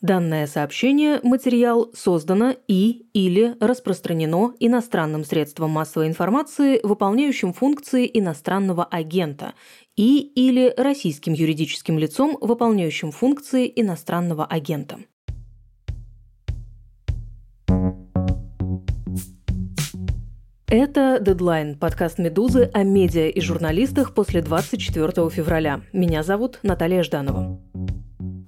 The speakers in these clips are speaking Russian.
Данное сообщение, материал создано и или распространено иностранным средством массовой информации, выполняющим функции иностранного агента, и или российским юридическим лицом, выполняющим функции иностранного агента. Это «Дедлайн» – подкаст «Медузы» о медиа и журналистах после 24 февраля. Меня зовут Наталья Жданова.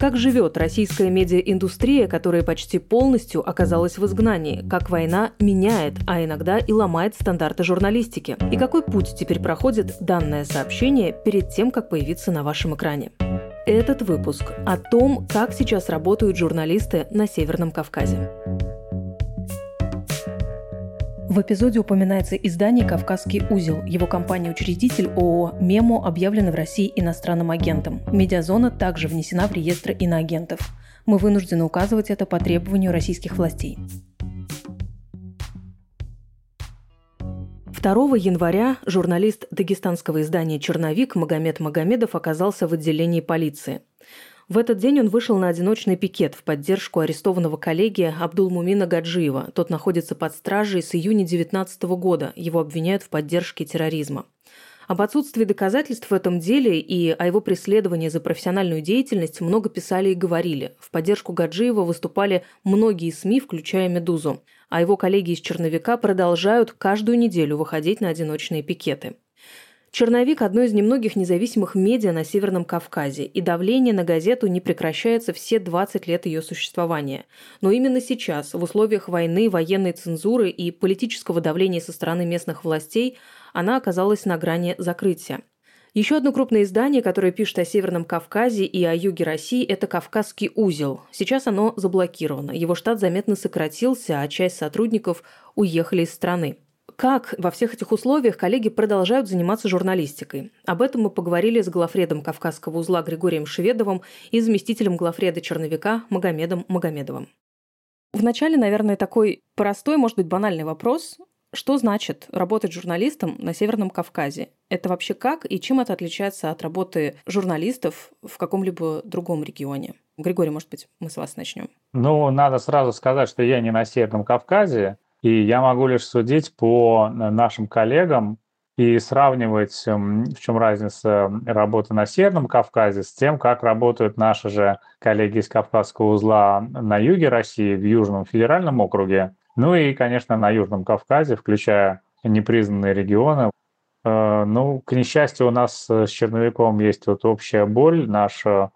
Как живет российская медиаиндустрия, которая почти полностью оказалась в изгнании? Как война меняет, а иногда и ломает стандарты журналистики? И какой путь теперь проходит данное сообщение перед тем, как появиться на вашем экране? Этот выпуск о том, как сейчас работают журналисты на Северном Кавказе. В эпизоде упоминается издание «Кавказский узел». Его компания-учредитель ООО «Мемо» объявлена в России иностранным агентом. Медиазона также внесена в реестр иноагентов. Мы вынуждены указывать это по требованию российских властей. 2 января журналист дагестанского издания «Черновик» Магомед Магомедов оказался в отделении полиции. В этот день он вышел на одиночный пикет в поддержку арестованного коллеги Абдулмумина Гаджиева. Тот находится под стражей с июня 2019 года. Его обвиняют в поддержке терроризма. Об отсутствии доказательств в этом деле и о его преследовании за профессиональную деятельность много писали и говорили. В поддержку Гаджиева выступали многие СМИ, включая «Медузу». А его коллеги из «Черновика» продолжают каждую неделю выходить на одиночные пикеты. Черновик – одно из немногих независимых медиа на Северном Кавказе, и давление на газету не прекращается все 20 лет ее существования. Но именно сейчас, в условиях войны, военной цензуры и политического давления со стороны местных властей, она оказалась на грани закрытия. Еще одно крупное издание, которое пишет о Северном Кавказе и о юге России, это «Кавказский узел». Сейчас оно заблокировано. Его штат заметно сократился, а часть сотрудников уехали из страны. Как во всех этих условиях коллеги продолжают заниматься журналистикой? Об этом мы поговорили с главредом Кавказского узла Григорием Шведовым и заместителем главреда Черновика Магомедом Магомедовым. Вначале, наверное, такой простой, может быть, банальный вопрос. Что значит работать журналистом на Северном Кавказе? Это вообще как и чем это отличается от работы журналистов в каком-либо другом регионе? Григорий, может быть, мы с вас начнем. Ну, надо сразу сказать, что я не на Северном Кавказе. И я могу лишь судить по э, нашим коллегам и сравнивать, эм, в чем разница работы на Северном Кавказе с тем, как работают наши же коллеги из Кавказского узла на юге России, в Южном федеральном округе, ну и, конечно, на Южном Кавказе, включая непризнанные регионы. Э, ну, к несчастью, у нас с Черновиком есть вот общая боль. Наш э,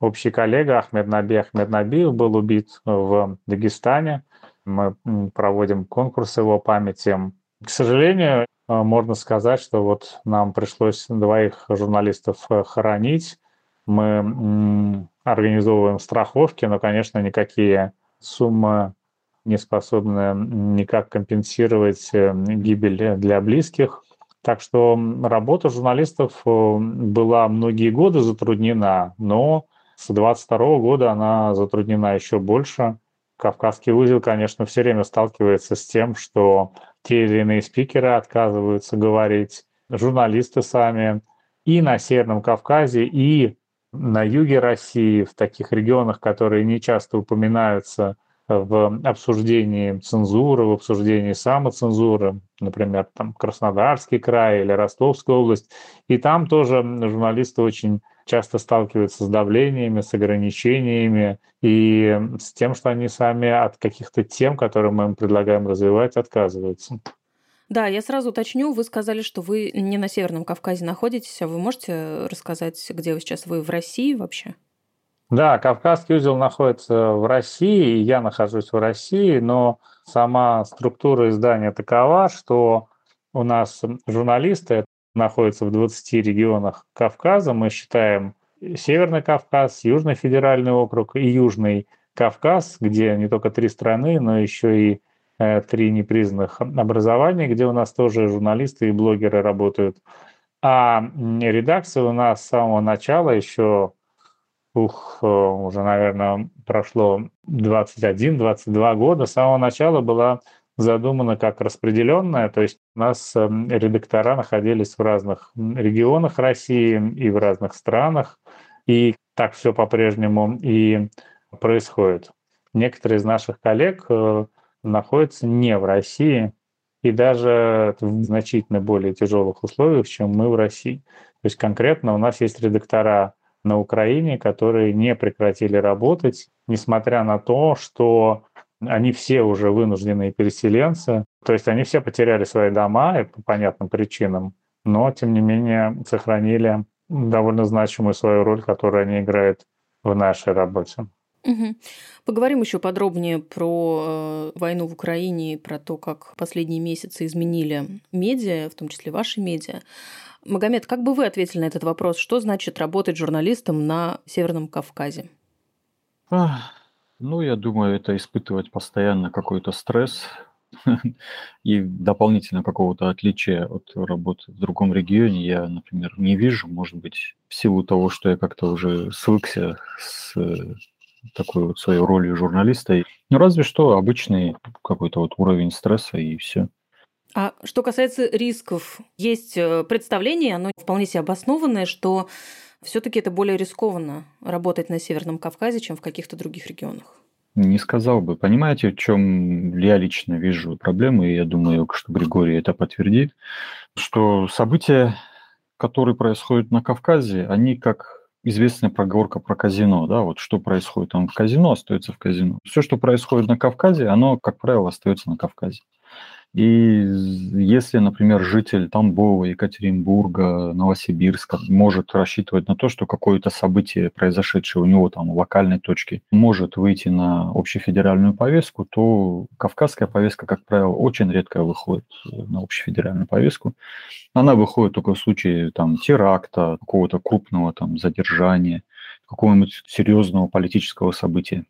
общий коллега Ахмед Наби Ахмед Набиев был убит в Дагестане – мы проводим конкурс его памяти. К сожалению, э, можно сказать, что вот нам пришлось двоих журналистов э, хоронить. Мы организовываем страховки, но, конечно, никакие суммы не способны никак компенсировать э, гибель для близких. Так что работа журналистов была многие годы затруднена, но с 22 года она затруднена еще больше. Кавказский узел, конечно, все время сталкивается с тем, что те или иные спикеры отказываются говорить, журналисты сами и на Северном Кавказе, и на юге России, в таких регионах, которые не часто упоминаются в обсуждении цензуры, в обсуждении самоцензуры, например, там Краснодарский край или Ростовская область. И там тоже журналисты очень часто сталкиваются с давлениями, с ограничениями и с тем, что они сами от каких-то тем, которые мы им предлагаем развивать, отказываются. Да, я сразу уточню. Вы сказали, что вы не на Северном Кавказе находитесь, а вы можете рассказать, где вы сейчас? Вы в России вообще? Да, Кавказский узел находится в России, и я нахожусь в России, но сама структура издания такова, что у нас журналисты находятся в 20 регионах Кавказа. Мы считаем Северный Кавказ, Южный федеральный округ и Южный Кавказ, где не только три страны, но еще и э, три непризнанных образования, где у нас тоже журналисты и блогеры работают. А редакция у нас с самого начала еще ух, э, уже, наверное, прошло 21-22 года, с самого начала была задумана как распределенная, то есть у нас эм, редактора находились в разных регионах России и в разных странах, и так все по-прежнему и происходит. Некоторые из наших коллег э, находятся не в России и даже в значительно более тяжелых условиях, чем мы в России. То есть конкретно у нас есть редактора на Украине, которые не прекратили работать, несмотря на то, что они все уже вынужденные переселенцы, то есть они все потеряли свои дома и по понятным причинам, но тем не менее сохранили довольно значимую свою роль, которую они играют в нашей работе. Угу. Поговорим еще подробнее про э, войну в Украине и про то, как последние месяцы изменили медиа, в том числе ваши медиа. Магомед, как бы вы ответили на этот вопрос? Что значит работать журналистом на Северном Кавказе? Ну, я думаю, это испытывать постоянно какой-то стресс и дополнительно какого-то отличия от работы в другом регионе я, например, не вижу. Может быть, в силу того, что я как-то уже свыкся с такой вот своей ролью журналиста. Ну, разве что обычный какой-то вот уровень стресса и все. А что касается рисков, есть э, представление, оно вполне себе обоснованное, что все-таки это более рискованно работать на Северном Кавказе, чем в каких-то других регионах. Не сказал бы. Понимаете, в чем я лично вижу проблему, и я думаю, что Григорий это подтвердит, что события, которые происходят на Кавказе, они как известная проговорка про казино, да, вот что происходит там в казино, остается в казино. Все, что происходит на Кавказе, оно, как правило, остается на Кавказе. И если, например, житель Тамбова, Екатеринбурга, Новосибирска может рассчитывать на то, что какое-то событие, произошедшее у него там в локальной точке, может выйти на общефедеральную повестку, то кавказская повестка, как правило, очень редко выходит на общефедеральную повестку. Она выходит только в случае там теракта, какого-то крупного там задержания, какого-нибудь серьезного политического события.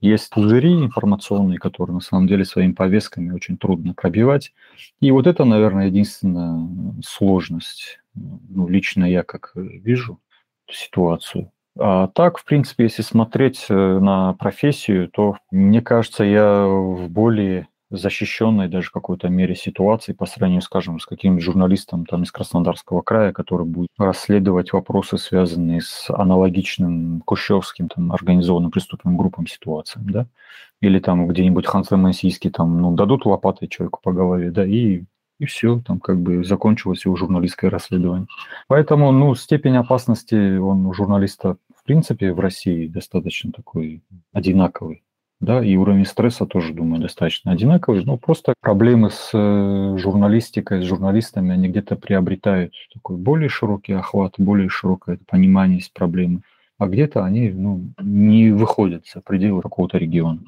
Есть пузыри информационные, которые на самом деле своими повестками очень трудно пробивать. И вот это, наверное, единственная сложность. Ну, лично я как вижу ситуацию. А так, в принципе, если смотреть э, на профессию, то, мне кажется, я в более защищенной даже какой-то мере ситуации по сравнению, скажем, с каким-нибудь журналистом там из Краснодарского края, который будет расследовать вопросы, связанные с аналогичным кущевским там организованным преступным группам ситуациям, да, или там где-нибудь Ханты-Мансийский там, ну, дадут лопатой человеку по голове, да, и и все, там как бы закончилось его журналистское расследование. Поэтому, ну, степень опасности он у журналиста в принципе в России достаточно такой одинаковый да, и уровень стресса тоже, думаю, достаточно одинаковый. Но просто проблемы с э, журналистикой, с журналистами, они где-то приобретают такой более широкий охват, более широкое понимание из проблемы, а где-то они ну, не выходят за пределы какого-то региона.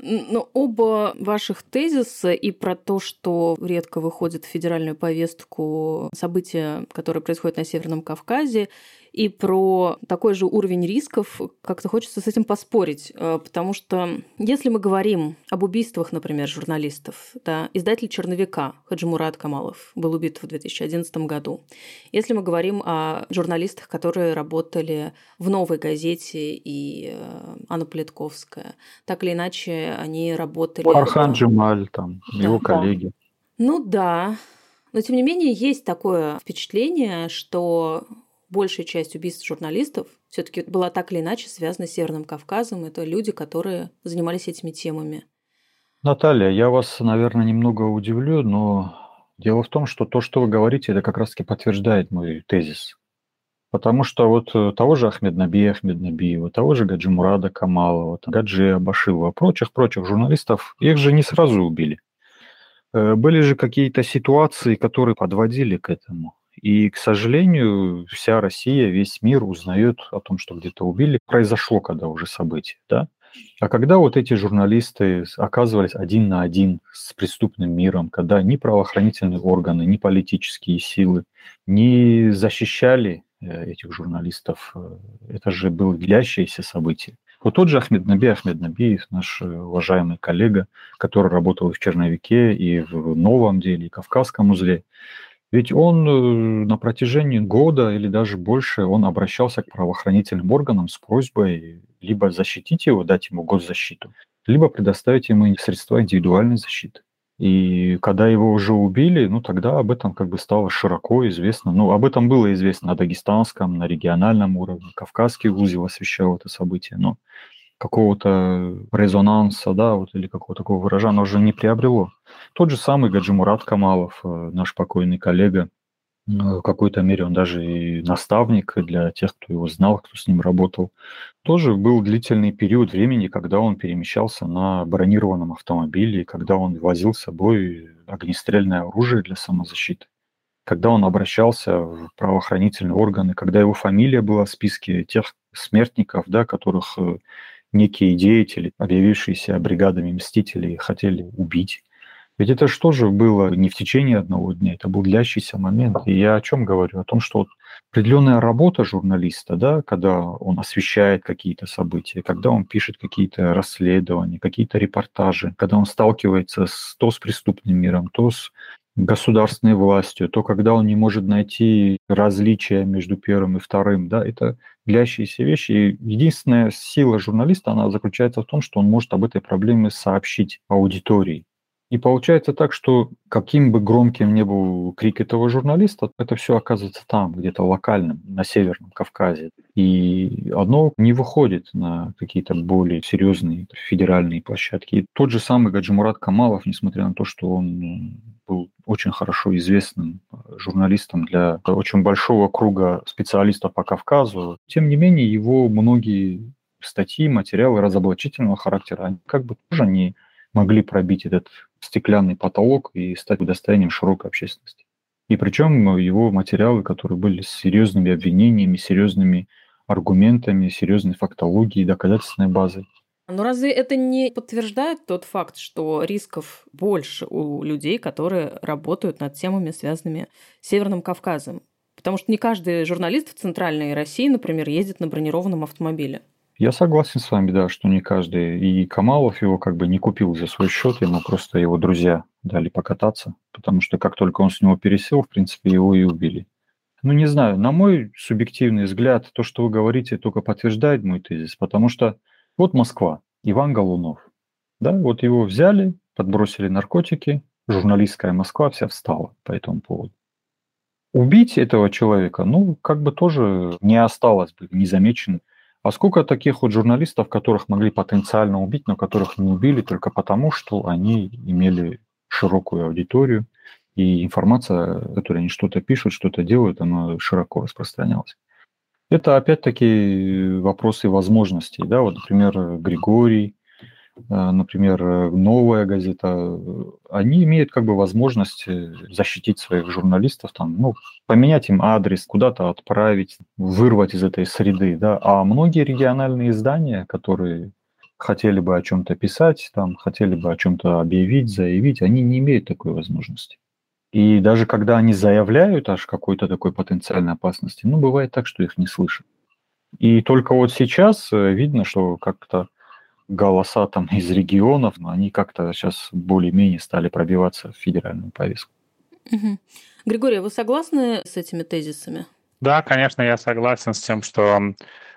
Но оба ваших тезиса и про то, что редко выходит в федеральную повестку события, которые происходят на Северном Кавказе, и про такой же уровень рисков, как-то хочется с этим поспорить, э, потому что если мы говорим об убийствах, например, журналистов, да, издатель «Черновика» Хаджимурат Камалов был убит в 2011 году. Если мы говорим о журналистах, которые работали в «Новой газете» и э, Анна Политковская, так или иначе они работали... Архан Джемаль, там, да. его коллеги. Ну да, но тем не менее есть такое впечатление, что большая часть убийств журналистов все-таки была так или иначе связана с Северным Кавказом. Это люди, которые занимались этими темами. Наталья, я вас, наверное, немного удивлю, но дело в том, что то, что вы говорите, это как раз-таки подтверждает мой тезис. Потому что вот э, того же Ахмед Наби Ахмед Набиева, того же Гаджи Мурада Камалова, Гаджи Абашилова, прочих-прочих журналистов, их же не сразу убили. Э, были же какие-то ситуации, которые подводили к этому. И, к сожалению, вся Россия, весь мир узнает о том, что где-то убили. Произошло когда уже событие, да? А когда вот эти журналисты оказывались один на один с преступным миром, когда ни правоохранительные органы, ни политические силы не защищали э, этих журналистов, э, это же было длящееся событие. Вот тот же Ахмед Наби, Ахмед Набиев, наш э, уважаемый коллега, который работал в Черновике, и в Новом деле, и в Кавказском узле, ведь он э, на протяжении года или даже больше он обращался к правоохранительным органам с просьбой либо защитить его, дать ему госзащиту, либо предоставить ему средства индивидуальной защиты. И когда его уже убили, ну тогда об этом как бы стало широко известно. Ну, об этом было известно на дагестанском, на региональном уровне. Кавказский узел освещал это событие. Но какого-то резонанса, да, вот, или какого-то такого выражения, уже не приобрело. Тот же самый Гаджимурат Камалов, э, наш покойный коллега, в какой-то мере он даже и наставник для тех, кто его знал, кто с ним работал. Тоже был длительный период времени, когда он перемещался на бронированном автомобиле, когда он возил с собой огнестрельное оружие для самозащиты, когда он обращался в правоохранительные органы, когда его фамилия была в списке тех смертников, да, которых э, некие деятели, объявившиеся бригадами мстителей, хотели убить. Ведь это что же было не в течение одного дня, это был длящийся момент. И я о чем говорю? О том, что вот определенная работа журналиста, да, когда он освещает какие-то события, когда он пишет какие-то расследования, какие-то репортажи, когда он сталкивается с, то с преступным миром, то с государственной властью, то когда он не может найти различия между первым и вторым, да, это длящиеся вещи. И единственная сила журналиста, она заключается в том, что он может об этой проблеме сообщить аудитории. И получается так, что каким бы громким ни был крик этого журналиста, это все оказывается там, где-то локальным, на Северном Кавказе. И одно не выходит на какие-то более серьезные федеральные площадки. И тот же самый Гаджимурат Камалов, несмотря на то, что он был очень хорошо известным журналистом для очень большого круга специалистов по Кавказу, тем не менее его многие статьи, материалы разоблачительного характера, они как бы тоже не могли пробить этот стеклянный потолок и стать достоянием широкой общественности. И причем его материалы, которые были с серьезными обвинениями, серьезными аргументами, серьезной фактологией, доказательственной базой. Но разве это не подтверждает тот факт, что рисков больше у людей, которые работают над темами, связанными с Северным Кавказом? Потому что не каждый журналист в Центральной России, например, ездит на бронированном автомобиле. Я согласен с вами, да, что не каждый. И Камалов его как бы не купил за свой счет, ему просто его друзья дали покататься, потому что как только он с него пересел, в принципе, его и убили. Ну, не знаю, на мой субъективный взгляд, то, что вы говорите, только подтверждает мой тезис, потому что вот Москва, Иван Голунов, да, вот его взяли, подбросили наркотики, журналистская Москва вся встала по этому поводу. Убить этого человека, ну, как бы тоже не осталось бы незамеченным а сколько таких вот журналистов, которых могли потенциально убить, но которых не убили только потому, что они имели широкую аудиторию, и информация, которой они что-то пишут, что-то делают, она широко распространялась. Это опять-таки вопросы возможностей. Да? Вот, например, Григорий, например, э, новая газета, э, они имеют как бы возможность защитить своих журналистов, там, ну, поменять им адрес, куда-то отправить, вырвать из этой среды, да, а многие региональные издания, которые хотели бы о чем-то писать, там, хотели бы о чем-то объявить, заявить, они не имеют такой возможности. И даже когда они заявляют аж какой-то такой потенциальной опасности, ну, бывает так, что их не слышат. И только вот сейчас видно, что как-то голоса там из регионов, но они как-то сейчас более-менее стали пробиваться в федеральную повестку. Угу. Григорий, вы согласны с этими тезисами? Да, конечно, я согласен с тем, что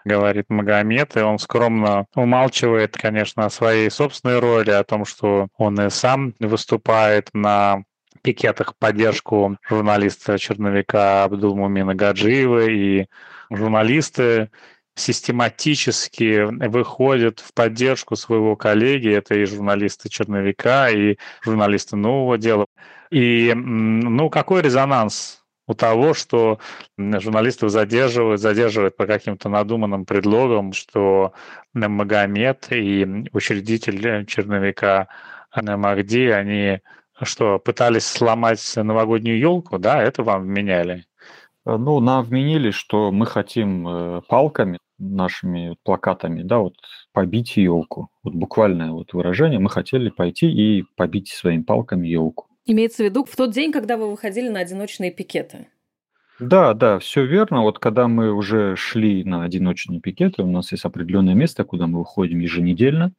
говорит Магомед, и он скромно умалчивает, конечно, о своей собственной роли, о том, что он и сам выступает на пикетах в поддержку журналиста черновика Абдулмумина Гаджиева, и журналисты систематически выходят в поддержку своего коллеги, это и журналисты черновика, и журналисты нового дела. И ну, какой резонанс у того, что журналистов задерживают, задерживают по каким-то надуманным предлогам, что Магомед и учредитель черновика Махди, они что, пытались сломать новогоднюю елку, да, это вам вменяли? Ну, нам вменили, что мы хотим э, палками нашими плакатами, да, вот побить елку. Вот буквальное вот выражение. Мы хотели пойти и побить своими палками елку. Имеется в виду в тот день, когда вы выходили на одиночные пикеты? Да, да, все верно. Вот когда мы уже шли на одиночные пикеты, у нас есть определенное место, куда мы выходим еженедельно.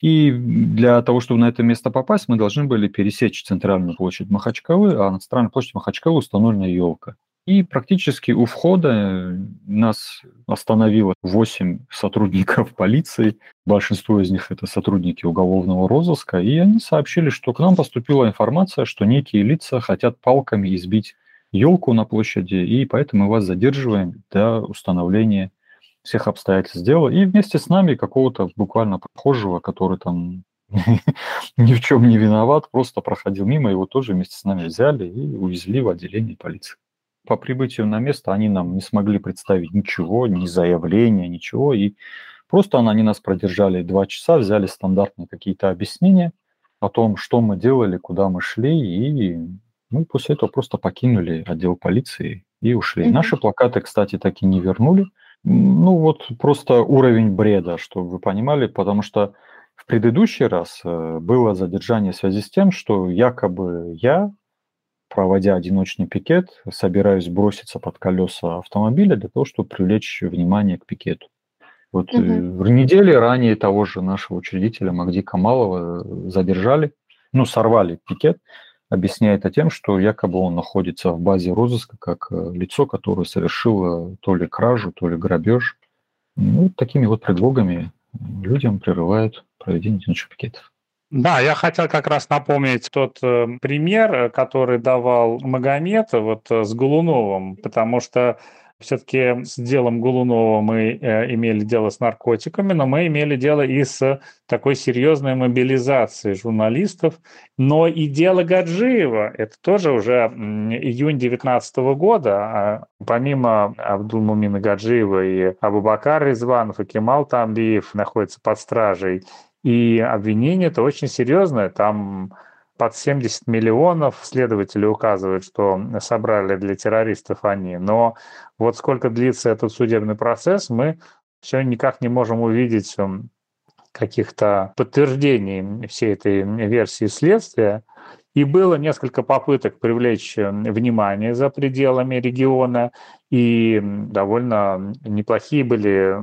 И для того, чтобы на это место попасть, мы должны были пересечь центральную площадь Махачкалы, а на центральной площади Махачкалы установлена елка. И практически у входа нас остановило 8 сотрудников полиции. Большинство из них это сотрудники уголовного розыска. И они сообщили, что к нам поступила информация, что некие лица хотят палками избить елку на площади, и поэтому мы вас задерживаем до установления всех обстоятельств дела, и вместе с нами какого-то буквально прохожего, который там ни в чем не виноват, просто проходил мимо, его тоже вместе с нами взяли и увезли в отделение полиции. По прибытию на место они нам не смогли представить ничего, ни заявления, ничего, и просто они нас продержали два часа, взяли стандартные какие-то объяснения о том, что мы делали, куда мы шли, и мы после этого просто покинули отдел полиции и ушли. Mm-hmm. Наши плакаты, кстати, так и не вернули. Ну вот просто уровень бреда, чтобы вы понимали, потому что в предыдущий раз э, было задержание в связи с тем, что якобы я, проводя одиночный пикет, собираюсь броситься под колеса автомобиля для того, чтобы привлечь внимание к пикету. Вот угу. в неделе ранее того же нашего учредителя Магди Камалова э, задержали, ну, сорвали пикет, объясняя это тем, что якобы он находится в базе розыска как лицо, которое совершило то ли кражу, то ли грабеж. Ну, такими вот предлогами людям прерывают проведение одиночных пикетов. Да, я хотел как раз напомнить тот э, пример, э, который давал Магомед вот э, с Голуновым, потому что все-таки с делом Голунова мы э, имели дело с наркотиками, но мы имели дело и с такой серьезной мобилизацией журналистов. Но и дело Гаджиева, это тоже уже июнь 2019 года. А помимо Абдулмумина Гаджиева и Абубакар Резванов и Кемал Тамбиев находятся под стражей. И обвинение это очень серьезное. Там под 70 миллионов следователи указывают, что собрали для террористов они. Но вот сколько длится этот судебный процесс, мы все никак не можем увидеть эм, каких-то подтверждений всей этой версии следствия. И было несколько попыток привлечь эм, внимание за пределами региона, и довольно неплохие были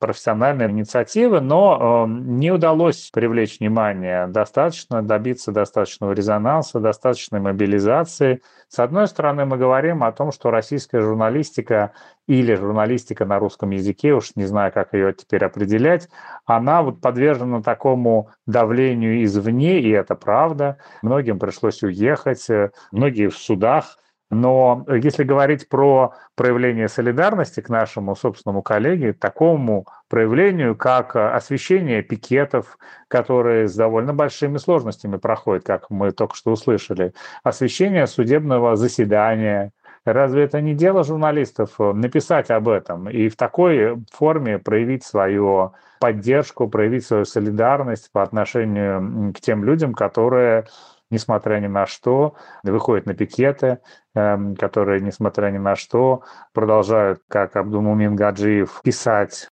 профессиональные инициативы, но не удалось привлечь внимание достаточно, добиться достаточного резонанса, достаточной мобилизации. С одной стороны, мы говорим о том, что российская журналистика или журналистика на русском языке, уж не знаю, как ее теперь определять, она вот подвержена такому давлению извне, и это правда. Многим пришлось уехать, э, многие в судах но если говорить про проявление солидарности к нашему собственному коллеге, такому проявлению, как освещение пикетов, которые с довольно большими сложностями проходят, как мы только что услышали, освещение судебного заседания, Разве это не дело журналистов написать об этом и в такой форме проявить свою поддержку, проявить свою солидарность по отношению к тем людям, которые несмотря ни на что, выходят на пикеты, эм, которые, несмотря ни на что, продолжают, как Абдумумин Гаджиев, писать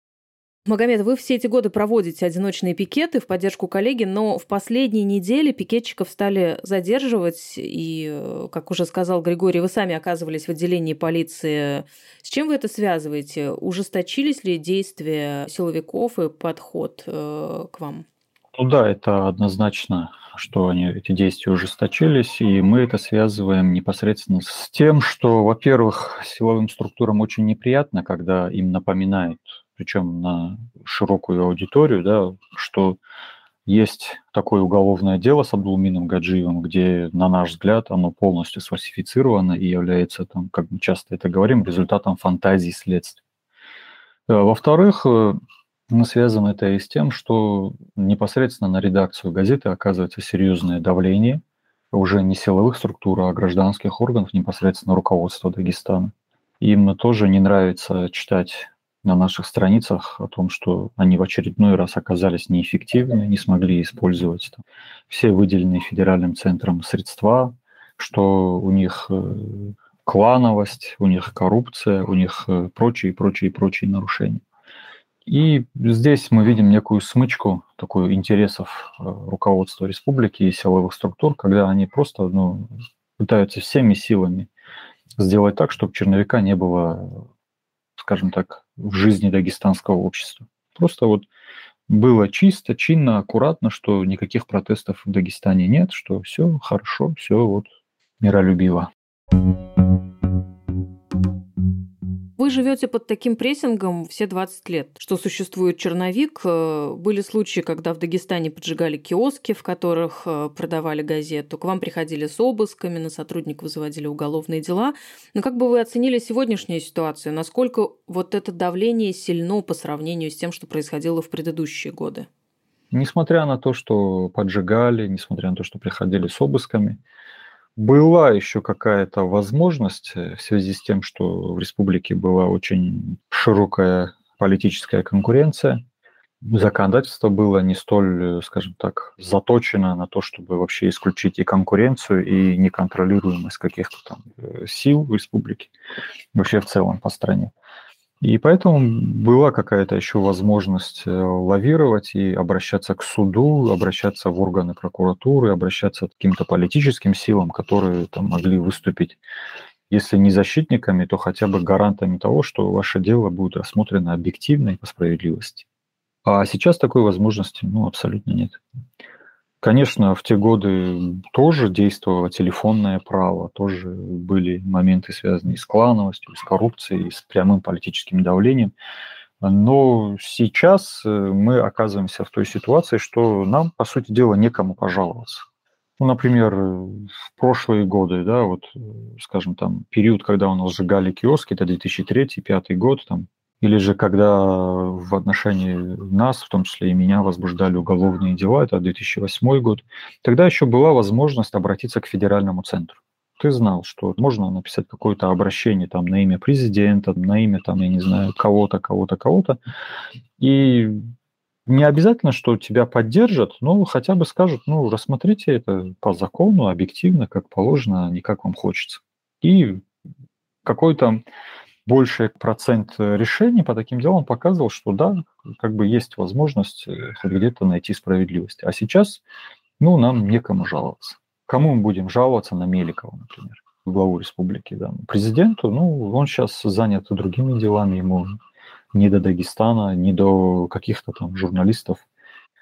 Магомед, вы все эти годы проводите одиночные пикеты в поддержку коллеги, но в последние недели пикетчиков стали задерживать, и, э, как уже сказал Григорий, вы сами оказывались в отделении полиции. С чем вы это связываете? Ужесточились ли действия силовиков и подход э, к вам? Ну да, это однозначно что они, эти действия ужесточились, и мы это связываем непосредственно с тем, что, во-первых, силовым структурам очень неприятно, когда им напоминают, причем на широкую аудиторию, да, что есть такое уголовное дело с Абдулмином Гаджиевым, где, на наш взгляд, оно полностью сфальсифицировано и является, там, как мы часто это говорим, результатом фантазии следствия. Э, во-вторых, ну, связано это и с тем, что непосредственно на редакцию газеты оказывается серьезное давление уже не силовых структур, а гражданских органов, непосредственно руководства Дагестана. Им тоже не нравится читать на наших страницах о том, что они в очередной раз оказались неэффективны, не смогли использовать там, все выделенные федеральным центром средства, что у них э, клановость, у них коррупция, у них э, прочие, прочие, прочие нарушения. И здесь мы видим некую смычку такую интересов э, руководства республики и силовых структур, когда они просто ну, пытаются всеми силами сделать так, чтобы черновика не было, скажем так, в жизни дагестанского общества. Просто вот было чисто, чинно, аккуратно, что никаких протестов в Дагестане нет, что все хорошо, все вот миролюбиво. Вы вы живете под таким прессингом все 20 лет, что существует черновик. Э, были случаи, когда в Дагестане поджигали киоски, в которых э, продавали газету. К вам приходили с обысками, на сотрудников заводили уголовные дела. Но как бы вы оценили сегодняшнюю ситуацию? Насколько вот это давление сильно по сравнению с тем, что происходило в предыдущие годы? Несмотря на то, что поджигали, несмотря на то, что приходили с обысками, была еще какая-то возможность э, в связи с тем, что в республике была очень широкая политическая конкуренция. Законодательство было не столь, э, скажем так, заточено на то, чтобы вообще исключить и конкуренцию, и неконтролируемость каких-то там э, сил в республике, вообще в целом по стране. И поэтому была какая-то еще возможность э, лавировать и обращаться к суду, обращаться в органы прокуратуры, обращаться к каким-то политическим силам, которые там могли выступить, если не защитниками, то хотя бы гарантами того, что ваше дело будет рассмотрено объективно и по справедливости. А сейчас такой возможности ну, абсолютно нет. Конечно, в те годы тоже действовало телефонное право, тоже были моменты, связанные с клановостью, с коррупцией, с прямым политическим давлением. Но сейчас э, мы оказываемся в той ситуации, что нам, по сути дела, некому пожаловаться. Ну, например, в прошлые годы, да, вот, э, скажем, там, период, когда у нас сжигали киоски, это 2003-2005 год, там, или же когда в отношении нас, в том числе и меня, возбуждали уголовные дела, это 2008 год, тогда еще была возможность обратиться к федеральному центру. Ты знал, что можно написать какое-то обращение там на имя президента, на имя там, я не знаю, кого-то, кого-то, кого-то. И не обязательно, что тебя поддержат, но хотя бы скажут, ну, рассмотрите это по закону, объективно, как положено, а не как вам хочется. И какой-то больший процент э, решений по таким делам показывал, что да, как бы есть возможность э, хоть где-то найти справедливость. А сейчас, ну, нам некому жаловаться. Кому мы будем жаловаться на Меликова, например, главу республики, да. Президенту, ну, он сейчас занят другими делами, ему не до Дагестана, не до каких-то там журналистов,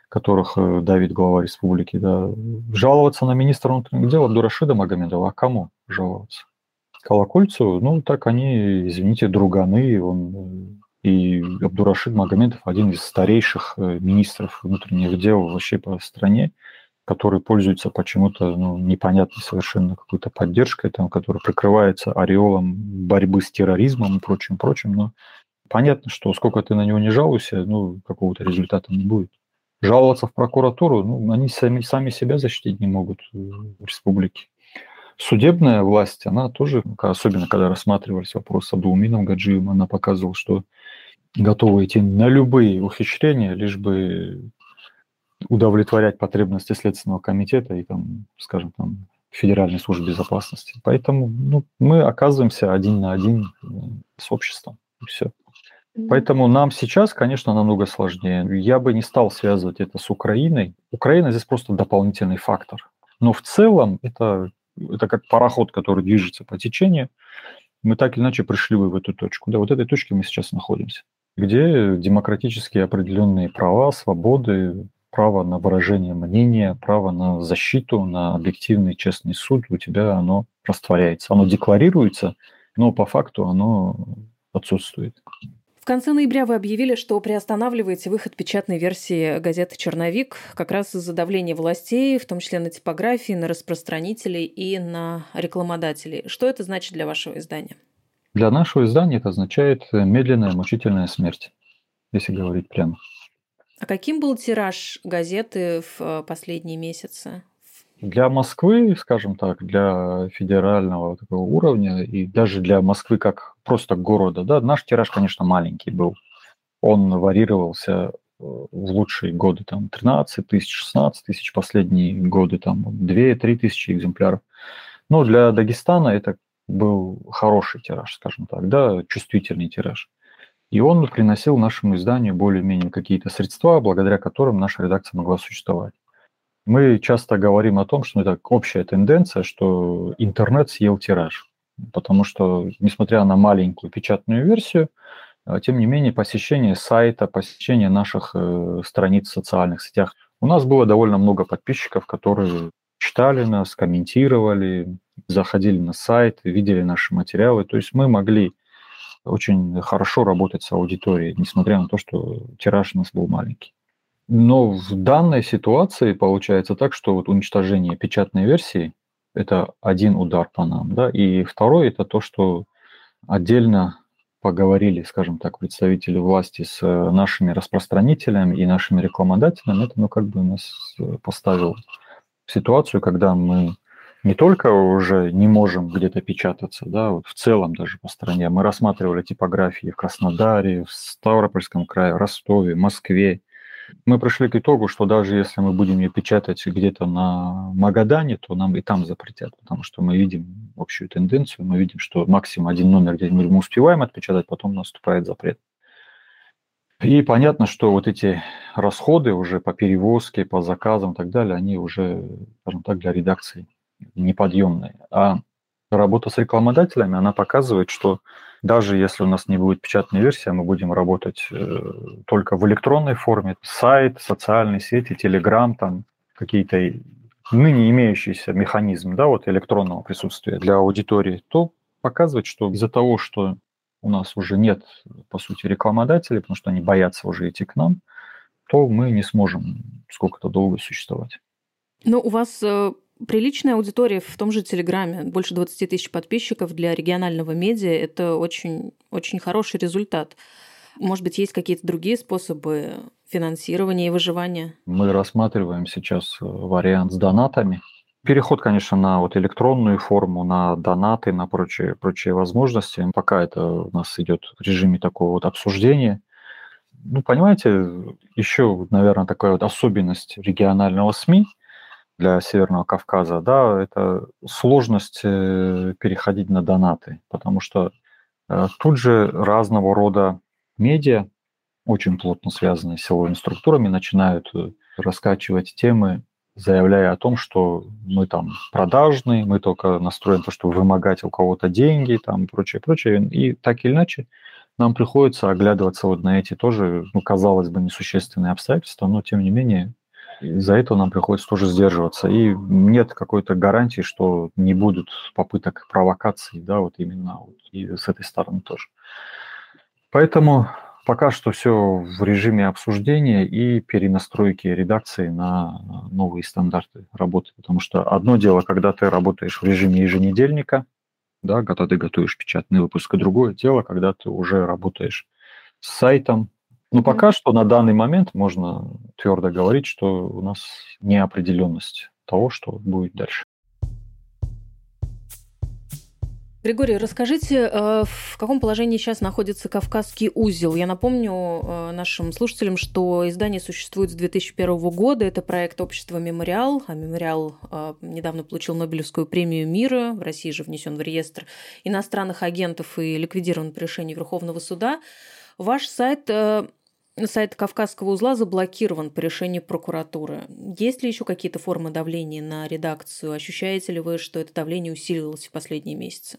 которых э, давит глава республики, да. Жаловаться на министра внутренних дел Абдурашида Магомедова, а кому жаловаться? Колокольцу, ну, так они, извините, друганы. Он и Абдурашид Магомедов один из старейших э, министров внутренних дел вообще по стране, который пользуется почему-то ну, непонятной совершенно какой-то поддержкой, там, который прикрывается ореолом борьбы с терроризмом и прочим, прочим, но понятно, что сколько ты на него не жалуйся, ну, какого-то результата не будет. Жаловаться в прокуратуру, ну, они сами, сами себя защитить не могут в республике. Судебная власть, она тоже, особенно когда рассматривались вопросы Абдулмином Гаджиевым, она показывала, что готова идти на любые ухищрения, лишь бы удовлетворять потребности Следственного комитета и, там, скажем, там, Федеральной службы безопасности. Поэтому ну, мы оказываемся один на один э, с обществом. И все. Поэтому нам сейчас, конечно, намного сложнее. Я бы не стал связывать это с Украиной. Украина здесь просто дополнительный фактор. Но в целом это это как пароход, который движется по течению. Мы так или иначе пришли в эту точку. Да, вот этой точке мы сейчас находимся, где демократические определенные права, свободы, право на выражение мнения, право на защиту, на объективный честный суд у тебя оно растворяется. Оно декларируется, но по факту оно отсутствует конце ноября вы объявили, что приостанавливаете выход печатной версии газеты «Черновик» как раз из-за давления властей, в том числе на типографии, на распространителей и на рекламодателей. Что это значит для вашего издания? Для нашего издания это означает медленная, мучительная смерть, если говорить прямо. А каким был тираж газеты в э, последние месяцы? Для Москвы, скажем так, для федерального такого уровня и даже для Москвы как просто города, да, наш тираж, конечно, маленький был. Он варьировался э, в лучшие годы там 13 тысяч, 16 тысяч, последние годы там 2-3 тысячи экземпляров. Но для Дагестана это был хороший тираж, скажем так, да, чувствительный тираж. И он приносил нашему изданию более-менее какие-то средства, благодаря которым наша редакция могла существовать. Мы часто говорим о том, что это общая тенденция, что интернет съел тираж. Потому что, несмотря на маленькую печатную версию, э, тем не менее, посещение сайта, посещение наших э, страниц в социальных сетях. У нас было довольно много подписчиков, которые читали нас, комментировали, заходили на сайт, видели наши материалы. То есть мы могли очень хорошо работать с аудиторией, несмотря на то, что тираж у нас был маленький. Но в данной ситуации получается так, что вот уничтожение печатной версии – это один удар по нам, да, и второй – это то, что отдельно поговорили, скажем так, представители власти с э, нашими распространителями и нашими рекламодателями, это, ну, как бы нас э, поставил в ситуацию, когда мы не только уже не можем где-то печататься, да, вот в целом даже по стране. Мы рассматривали типографии в Краснодаре, в Ставропольском крае, Ростове, Москве, мы пришли к итогу, что даже если мы будем ее печатать где-то на Магадане, то нам и там запретят, потому что мы видим общую тенденцию, мы видим, что максимум один номер, где мы успеваем отпечатать, потом наступает запрет. И понятно, что вот эти расходы уже по перевозке, по заказам и так далее, они уже, скажем так, для редакции неподъемные. А работа с рекламодателями, она показывает, что даже если у нас не будет печатной версии, мы будем работать э, только в электронной форме, сайт, социальные сети, телеграм, там какие-то ныне имеющиеся механизмы, да, вот электронного присутствия для аудитории, то показывает, что из-за того, что у нас уже нет, по сути, рекламодателей, потому что они боятся уже идти к нам, то мы не сможем сколько-то долго существовать. Но у вас э, Приличная аудитория в том же Телеграме, больше 20 тысяч подписчиков для регионального медиа – это очень, очень хороший результат. Может быть, есть какие-то другие способы финансирования и выживания? Мы рассматриваем сейчас э, вариант с донатами. Переход, конечно, на вот электронную форму, на донаты, на прочие, прочие возможности. Пока это у нас идет в режиме такого вот обсуждения. Ну, понимаете, еще, наверное, такая вот особенность регионального СМИ – для Северного Кавказа, да, это сложность э, переходить на донаты, потому что э, тут же разного рода медиа, очень плотно связанные с силовыми структурами, начинают э, раскачивать темы, заявляя о том, что мы там продажные, мы только настроены то, чтобы вымогать у кого-то деньги, там прочее, прочее. И так или иначе нам приходится оглядываться вот на эти тоже, ну, казалось бы, несущественные обстоятельства, но тем не менее из-за этого нам приходится тоже сдерживаться. И нет какой-то гарантии, что не будут попыток провокаций, да, вот именно вот, и с этой стороны тоже. Поэтому пока что все в режиме обсуждения и перенастройки редакции на новые стандарты работы. Потому что одно дело, когда ты работаешь в режиме еженедельника, да, когда ты готовишь печатный выпуск, и другое дело, когда ты уже работаешь с сайтом, ну, пока что на данный момент можно твердо говорить, что у нас неопределенность того, что будет дальше. Григорий, расскажите, э, в каком положении сейчас находится Кавказский узел? Я напомню э, нашим слушателям, что издание существует с 2001 года. Это проект общества «Мемориал». А «Мемориал» э, недавно получил Нобелевскую премию мира. В России же внесен в реестр иностранных агентов и ликвидирован по решению Верховного суда. Ваш сайт Сайт Кавказского узла заблокирован по решению прокуратуры. Есть ли еще какие-то формы давления на редакцию? Ощущаете ли вы, что это давление усилилось в последние месяцы?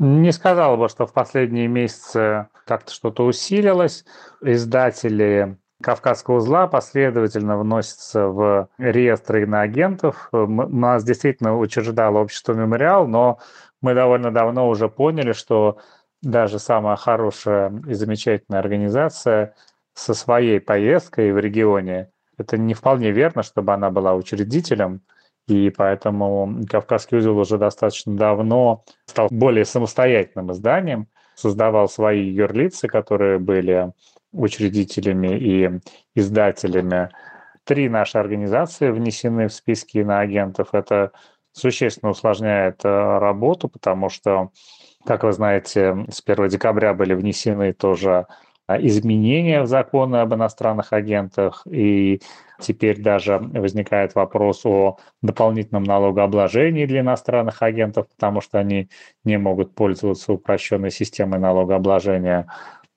Не сказал бы, что в последние месяцы как-то что-то усилилось. Издатели Кавказского узла последовательно вносятся в реестры иноагентов. Нас действительно учреждало общество «Мемориал», но мы довольно давно уже поняли, что даже самая хорошая и замечательная организация со своей поездкой в регионе, это не вполне верно, чтобы она была учредителем, и поэтому Кавказский узел уже достаточно давно стал более самостоятельным изданием, создавал свои юрлицы, которые были учредителями и издателями. Три наши организации внесены в списки иноагентов. Это существенно усложняет э, работу, потому что, как вы знаете, с 1 декабря были внесены тоже а, изменения в законы об иностранных агентах, и теперь даже возникает вопрос о дополнительном налогообложении для иностранных агентов, потому что они не могут пользоваться упрощенной системой налогообложения.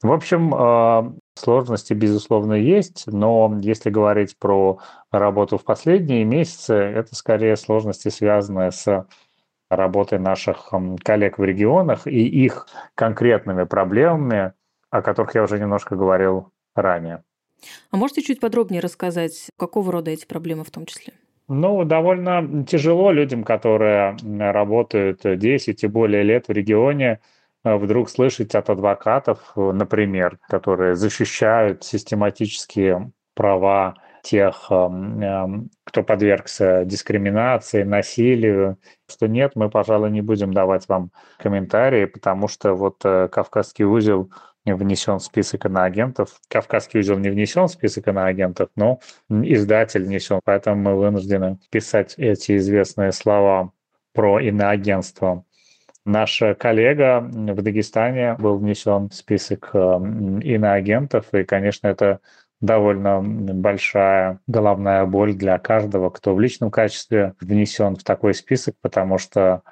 В общем, а, сложности, безусловно, есть, но если говорить про работу в последние месяцы, это скорее сложности, связанные с работой наших коллег в регионах и их конкретными проблемами, о которых я уже немножко говорил ранее. А можете чуть подробнее рассказать, какого рода эти проблемы в том числе? Ну, довольно тяжело людям, которые работают 10 и более лет в регионе, вдруг слышать от адвокатов, например, которые защищают систематические права тех, кто подвергся дискриминации, насилию, что нет, мы, пожалуй, не будем давать вам комментарии, потому что вот э, Кавказский узел внесен в список иноагентов. Кавказский узел не внесен в список иноагентов, но издатель внесен, поэтому мы вынуждены писать эти известные слова про иноагентство. Наш коллега в Дагестане был внесен в список э, иноагентов, и, конечно, это довольно большая головная боль для каждого, кто в личном качестве внесен в такой список, потому что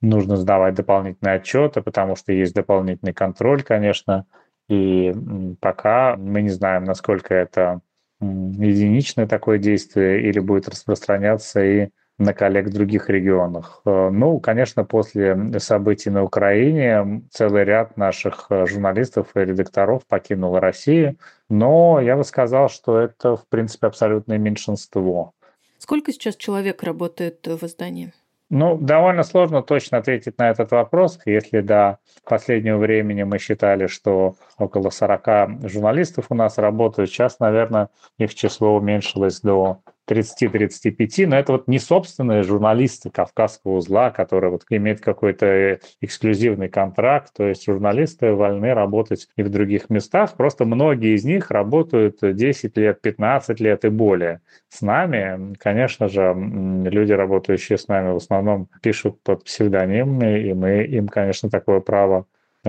нужно сдавать дополнительные отчеты, потому что есть дополнительный контроль, конечно, и пока мы не знаем, насколько это единичное такое действие или будет распространяться и на коллег в других регионах. Э, ну, конечно, после событий на Украине целый ряд наших э, журналистов и редакторов покинул Россию, но я бы сказал, что это, в принципе, абсолютное меньшинство. Сколько сейчас человек работает в издании? Ну, довольно сложно точно ответить на этот вопрос. Если до последнего времени мы считали, что около 40 журналистов у нас работают, сейчас, наверное, их число уменьшилось до 30-35, но это вот не собственные журналисты Кавказского узла, которые вот имеют какой-то эксклюзивный контракт, то есть журналисты вольны работать и в других местах, просто многие из них работают 10 лет, 15 лет и более. С нами, конечно же, люди, работающие с нами, в основном пишут под псевдонимами, и мы им, конечно, такое право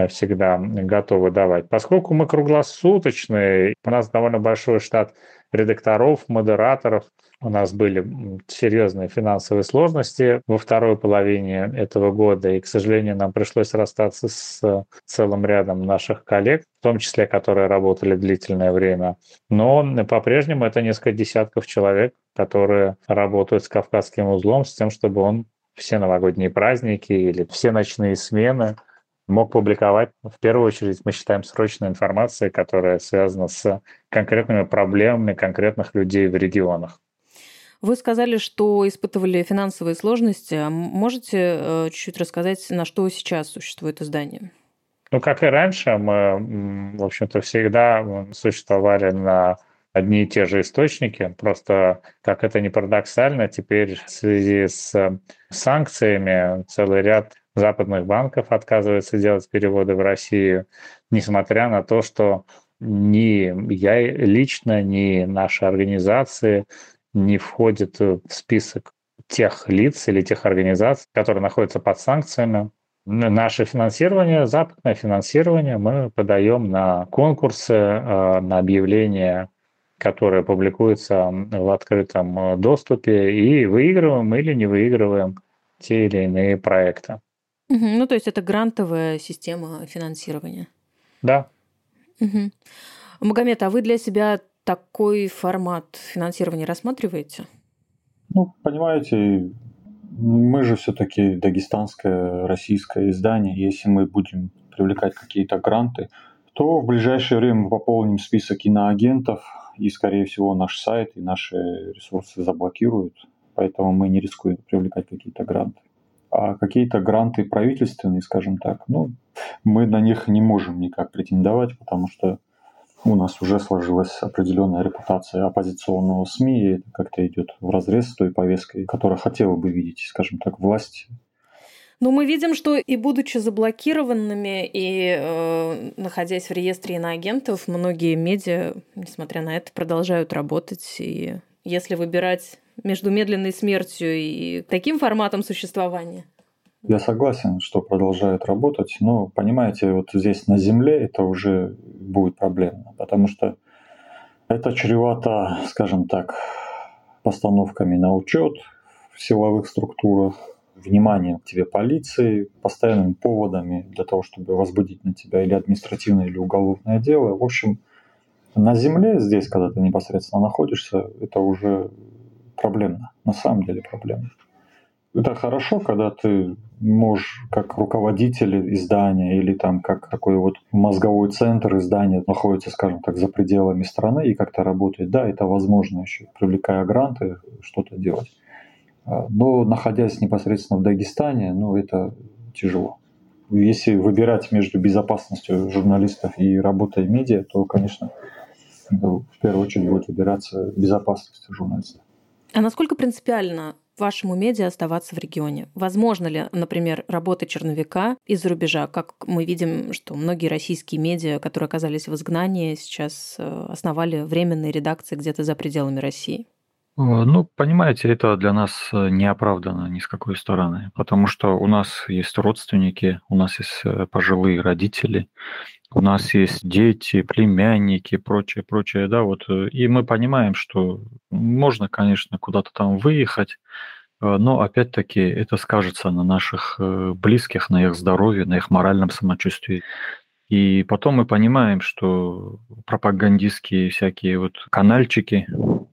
всегда готовы давать. Поскольку мы круглосуточные, у нас довольно большой штат редакторов, модераторов, у нас были серьезные финансовые сложности во второй половине этого года, и, к сожалению, нам пришлось расстаться с целым рядом наших коллег, в том числе, которые работали длительное время. Но по-прежнему это несколько десятков человек, которые работают с Кавказским узлом, с тем, чтобы он все новогодние праздники или все ночные смены мог публиковать, в первую очередь, мы считаем, срочной информацией, которая связана с конкретными проблемами конкретных людей в регионах. Вы сказали, что испытывали финансовые сложности. Можете э, чуть-чуть рассказать, на что сейчас существует издание? Ну, как и раньше, мы, в общем-то, всегда существовали на одни и те же источники. Просто, как это не парадоксально, теперь в связи с санкциями целый ряд западных банков отказывается делать переводы в Россию, несмотря на то, что ни я лично, ни наши организации не входит в список тех лиц или тех организаций, которые находятся под санкциями. Наше финансирование, западное финансирование, мы подаем на конкурсы, э, на объявления, которые публикуются в открытом доступе, и выигрываем или не выигрываем те или иные проекты. Угу, ну, то есть это грантовая система финансирования. Да. Угу. Магомед, а вы для себя такой формат финансирования рассматриваете? Ну, понимаете, мы же все-таки дагестанское российское издание. Если мы будем привлекать какие-то гранты, то в ближайшее время мы пополним список иноагентов, и, скорее всего, наш сайт и наши ресурсы заблокируют. Поэтому мы не рискуем привлекать какие-то гранты. А какие-то гранты правительственные, скажем так, ну, мы на них не можем никак претендовать, потому что у нас уже сложилась определенная репутация оппозиционного СМИ, и это как-то идет в разрез с той повесткой, которую хотела бы видеть, скажем так, власть но мы видим, что и будучи заблокированными, и э, находясь в реестре иноагентов, многие медиа, несмотря на это, продолжают работать. И если выбирать между медленной смертью и таким форматом существования, я согласен, что продолжает работать, но, понимаете, вот здесь на Земле это уже будет проблемно, потому что это чревато, скажем так, постановками на учет в силовых структурах, вниманием к тебе полиции, постоянными поводами для того, чтобы возбудить на тебя или административное, или уголовное дело. В общем, на земле здесь, когда ты непосредственно находишься, это уже проблемно. На самом деле проблемно это хорошо, когда ты можешь как руководитель издания или там как такой вот мозговой центр издания находится, скажем так, за пределами страны и как-то работает. Да, это возможно еще, привлекая гранты, что-то делать. А, но находясь непосредственно в Дагестане, ну, это тяжело. если выбирать между безопасностью журналистов и работой медиа, то, конечно, в первую очередь будет выбираться безопасность журналистов. А насколько принципиально вашему медиа оставаться в регионе? Возможно ли, например, работа черновика из-за рубежа? Как мы видим, что многие российские медиа, которые оказались в изгнании, сейчас э, основали временные редакции где-то за пределами России? Э, ну, понимаете, это для нас э, не оправдано ни с какой стороны, потому что у нас есть родственники, у нас есть пожилые родители, у нас есть дети, племянники, прочее, прочее, да, вот, и мы понимаем, что можно, конечно, куда-то там выехать, Э, но опять-таки это скажется на наших э, близких, на их здоровье, на их моральном самочувствии. И потом мы понимаем, что пропагандистские всякие вот канальчики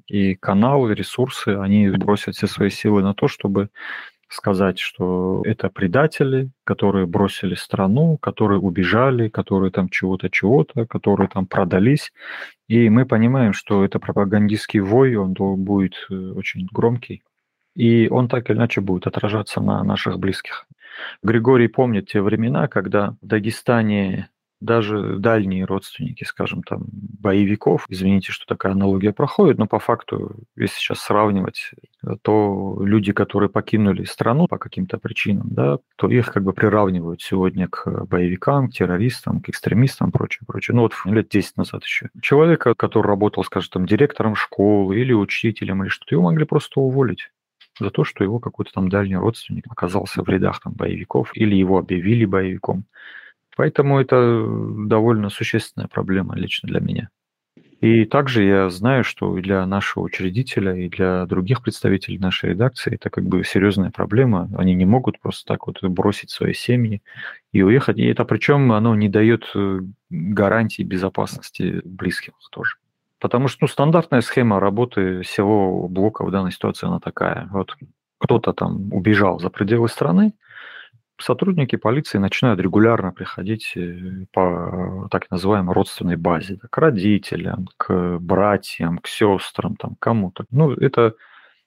и каналы, ресурсы, они бросят все свои силы на то, чтобы сказать, что это предатели, которые бросили страну, которые убежали, которые там чего-то, чего-то, которые там продались. И мы понимаем, что это пропагандистский вой, он будет э, очень громкий и он так или иначе будет отражаться на наших близких. Григорий помнит те времена, когда в Дагестане даже дальние родственники, скажем, там, боевиков, извините, что такая аналогия проходит, но по факту, если сейчас сравнивать, то люди, которые покинули страну по каким-то причинам, да, то их как бы приравнивают сегодня к боевикам, к террористам, к экстремистам, прочее, прочее. Ну вот лет 10 назад еще. Человека, который работал, скажем, там, директором школы или учителем или что-то, его могли просто уволить за то, что его какой-то там дальний родственник оказался в рядах там боевиков или его объявили боевиком. Поэтому это довольно существенная проблема лично для меня. И также я знаю, что и для нашего учредителя, и для других представителей нашей редакции это как бы серьезная проблема. Они не могут просто так вот бросить свои семьи и уехать. И это причем оно не дает э, гарантии безопасности близким тоже. Потому что ну, стандартная схема работы силового блока в данной ситуации она такая. Вот кто-то там убежал за пределы страны, сотрудники полиции начинают регулярно приходить э, по так называемой родственной базе, к родителям, к братьям, к сестрам, там, кому-то. Ну, это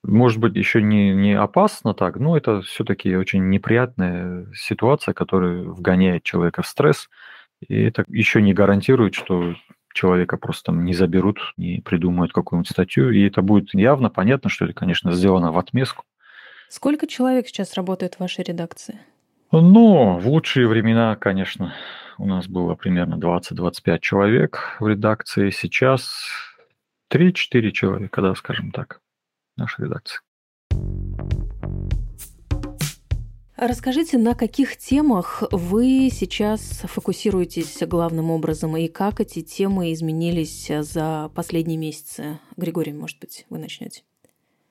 может быть еще не, не опасно так, но это все-таки очень неприятная ситуация, которая вгоняет человека в стресс. И это еще не гарантирует, что человека просто там не заберут, не придумают какую-нибудь статью, и это будет явно понятно, что это, конечно, сделано в отместку. Сколько человек сейчас работает в вашей редакции? Ну, в лучшие времена, конечно, у нас было примерно 20-25 человек в редакции. Сейчас 3-4 человека, да, скажем так, в нашей редакции. Расскажите, на каких темах вы сейчас фокусируетесь главным образом и как эти темы изменились за последние месяцы? Григорий, может быть, вы начнете?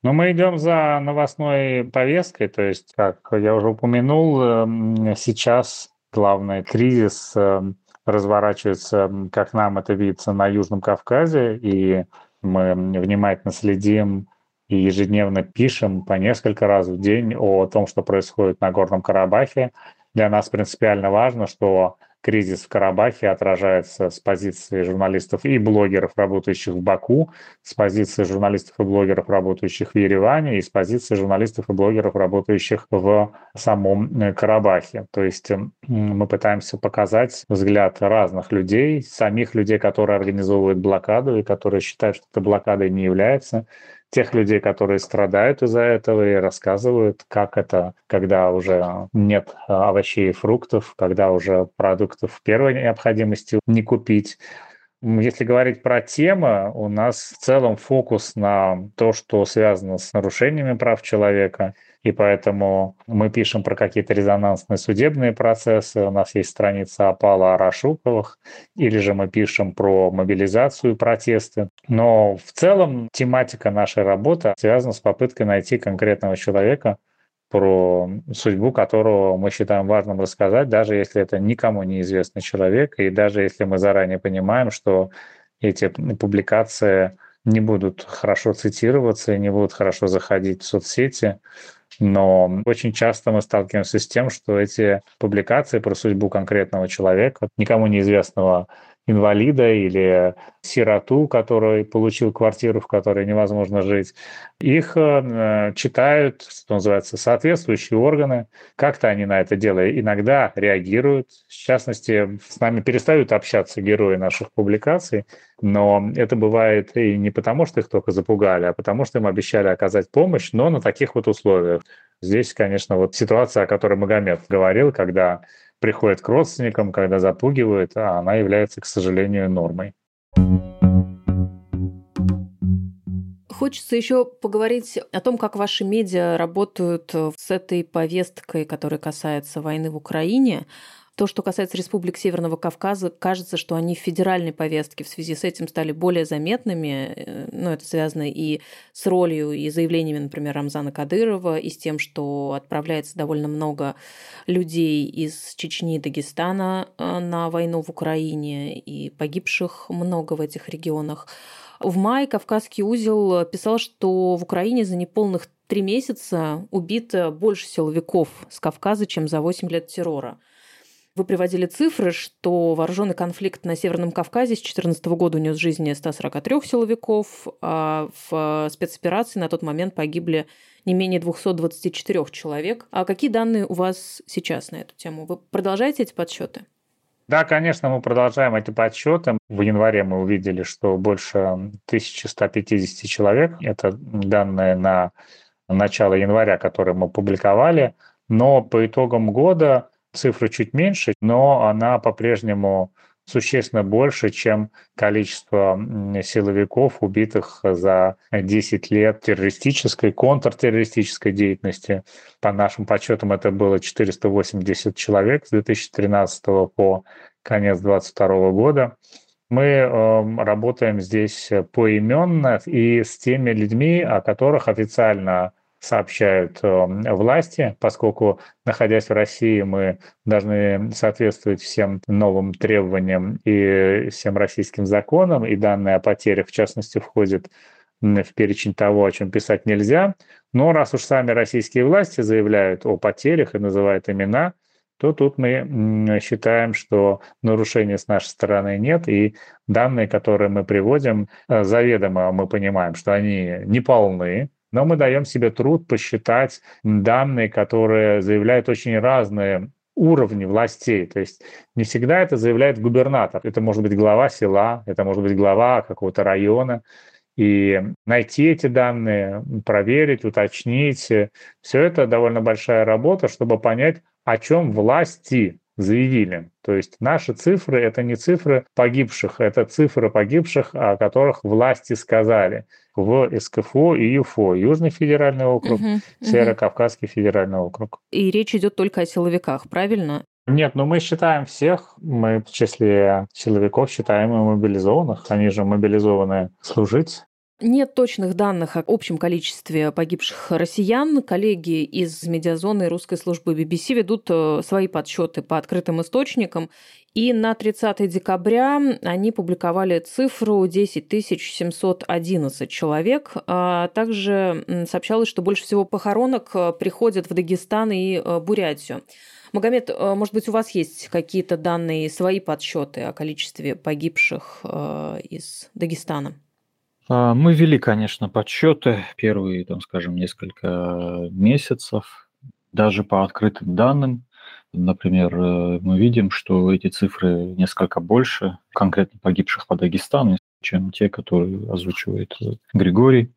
Ну, мы идем за новостной повесткой, то есть, как я уже упомянул, эм, сейчас главный кризис эм, разворачивается, как нам это видится, на Южном Кавказе, и мы внимательно следим и ежедневно пишем по несколько раз в день о том, что происходит на Горном Карабахе. Для нас принципиально важно, что кризис в Карабахе отражается с позиции журналистов и блогеров, работающих в Баку, с позиции журналистов и блогеров, работающих в Ереване, и с позиции журналистов и блогеров, работающих в самом э, Карабахе. То есть мы пытаемся показать взгляд разных людей, самих людей, которые организовывают блокаду и которые считают, что эта блокадой не является, тех людей, которые страдают из-за этого и рассказывают, как это, когда уже нет а, овощей и фруктов, когда уже продуктов первой необходимости не купить. Если говорить про темы, у нас в целом фокус на то, что связано с нарушениями прав человека – и поэтому мы пишем про какие-то резонансные судебные процессы, у нас есть страница опала Арашуковых, или же мы пишем про мобилизацию, протесты. Но в целом тематика нашей работы связана с попыткой найти конкретного человека, про судьбу которого мы считаем важным рассказать, даже если это никому неизвестный человек, и даже если мы заранее понимаем, что эти публикации не будут хорошо цитироваться и не будут хорошо заходить в соцсети, но очень часто мы сталкиваемся с тем, что эти публикации про судьбу конкретного человека, никому неизвестного инвалида или сироту, который получил квартиру, в которой невозможно жить. Их э, читают, что называется, соответствующие органы. Как-то они на это дело иногда реагируют. В частности, с нами перестают общаться герои наших публикаций, но это бывает и не потому, что их только запугали, а потому, что им обещали оказать помощь, но на таких вот условиях. Здесь, конечно, вот ситуация, о которой Магомед говорил, когда приходят к родственникам, когда запугивают, а она является, к сожалению, нормой. Хочется еще поговорить о том, как ваши медиа работают с этой повесткой, которая касается войны в Украине. То, что касается республик Северного Кавказа, кажется, что они в федеральной повестке в связи с этим стали более заметными. Э, ну, это связано и с ролью, и заявлениями, например, Рамзана Кадырова, и с тем, что отправляется довольно много людей из Чечни и Дагестана э, на войну в Украине, и погибших много в этих регионах. В мае Кавказский узел писал, что в Украине за неполных три месяца убито больше силовиков с Кавказа, чем за 8 лет террора. Вы приводили цифры, что вооруженный конфликт на Северном Кавказе с 2014 года унес жизни 143 силовиков, а в спецоперации на тот момент погибли не менее 224 человек. А какие данные у вас сейчас на эту тему? Вы продолжаете эти подсчеты? Да, конечно, мы продолжаем эти подсчеты. В январе мы увидели, что больше 1150 человек. Это данные на начало января, которые мы публиковали. Но по итогам года Цифра чуть меньше, но она по-прежнему существенно больше, чем количество силовиков, убитых за 10 лет террористической, контртеррористической деятельности. По нашим подсчетам это было 480 человек с 2013 по конец 2022 года. Мы э, работаем здесь поименно и с теми людьми, о которых официально сообщают э, власти, поскольку, находясь в России, мы должны соответствовать всем новым требованиям и всем российским законам, и данные о потерях, в частности, входят в перечень того, о чем писать нельзя. Но раз уж сами российские власти заявляют о потерях и называют имена, то тут мы считаем, что нарушений с нашей стороны нет, и данные, которые мы приводим, э, заведомо мы понимаем, что они не полны, но мы даем себе труд посчитать данные, которые заявляют очень разные уровни властей. То есть не всегда это заявляет губернатор. Это может быть глава села, это может быть глава какого-то района. И найти эти данные, проверить, уточнить, все это довольно большая работа, чтобы понять, о чем власти заявили. То есть наши цифры – это не цифры погибших, это цифры погибших, о которых власти сказали в СКФО и ЮФО, Южный федеральный округ, угу, Северо-Кавказский федеральный округ. И речь идет только о силовиках, правильно? Нет, ну мы считаем всех, мы в числе силовиков считаем и мобилизованных, они же мобилизованы служить. Нет точных данных о общем количестве погибших россиян. Коллеги из медиазоны русской службы BBC ведут э, свои подсчеты по открытым источникам. И на 30 декабря они публиковали цифру 10 711 человек. А также сообщалось, что больше всего похоронок э, приходят в Дагестан и э, Бурятию. Магомед, может быть, у вас есть какие-то данные, свои подсчеты о количестве погибших из Дагестана? А, мы вели, конечно, подсчеты первые, там, скажем, несколько месяцев, даже по открытым данным. Например, э, мы видим, что эти цифры несколько больше конкретно погибших по Дагестану, чем те, которые озвучивает э, Григорий.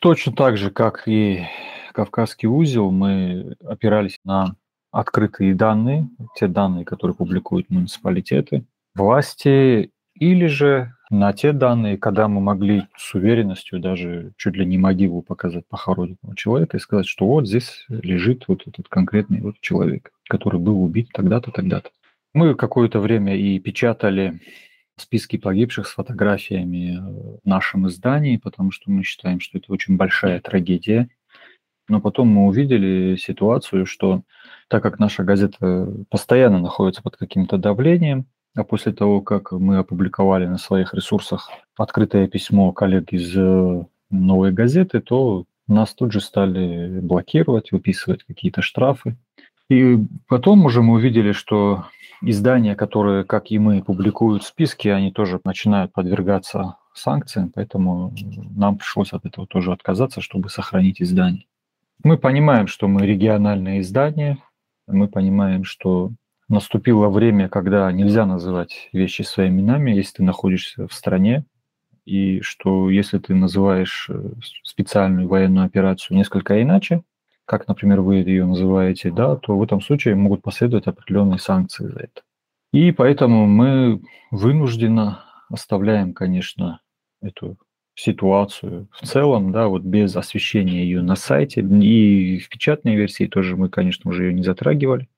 Точно так же, как и Кавказский узел, мы опирались на открытые данные, те данные, которые публикуют муниципалитеты, власти, или же на те данные, когда мы могли с уверенностью даже чуть ли не могилу показать похороненного человека и сказать, что вот здесь лежит вот этот конкретный вот человек, который был убит тогда-то, тогда-то. Мы какое-то время и печатали списки погибших с фотографиями в нашем издании, потому что мы считаем, что это очень большая трагедия. Но потом мы увидели ситуацию, что так как наша газета постоянно находится под каким-то давлением, а после того, как мы опубликовали на своих ресурсах открытое письмо коллег из э, «Новой газеты», то нас тут же стали блокировать, выписывать какие-то штрафы. И потом уже мы увидели, что издания, которые, как и мы, публикуют списки, они тоже начинают подвергаться санкциям, поэтому нам пришлось от этого тоже отказаться, чтобы сохранить издание. Мы понимаем, что мы региональное издание, мы понимаем, что наступило время, когда нельзя называть вещи своими именами, если ты находишься в стране, и что если ты называешь э, специальную военную операцию несколько иначе, как, например, вы ее называете, да, то в этом случае могут последовать определенные санкции за это. И поэтому мы вынужденно оставляем, конечно, эту ситуацию в целом, да, вот без освещения ее на сайте и в печатной версии тоже мы, конечно, уже ее не затрагивали.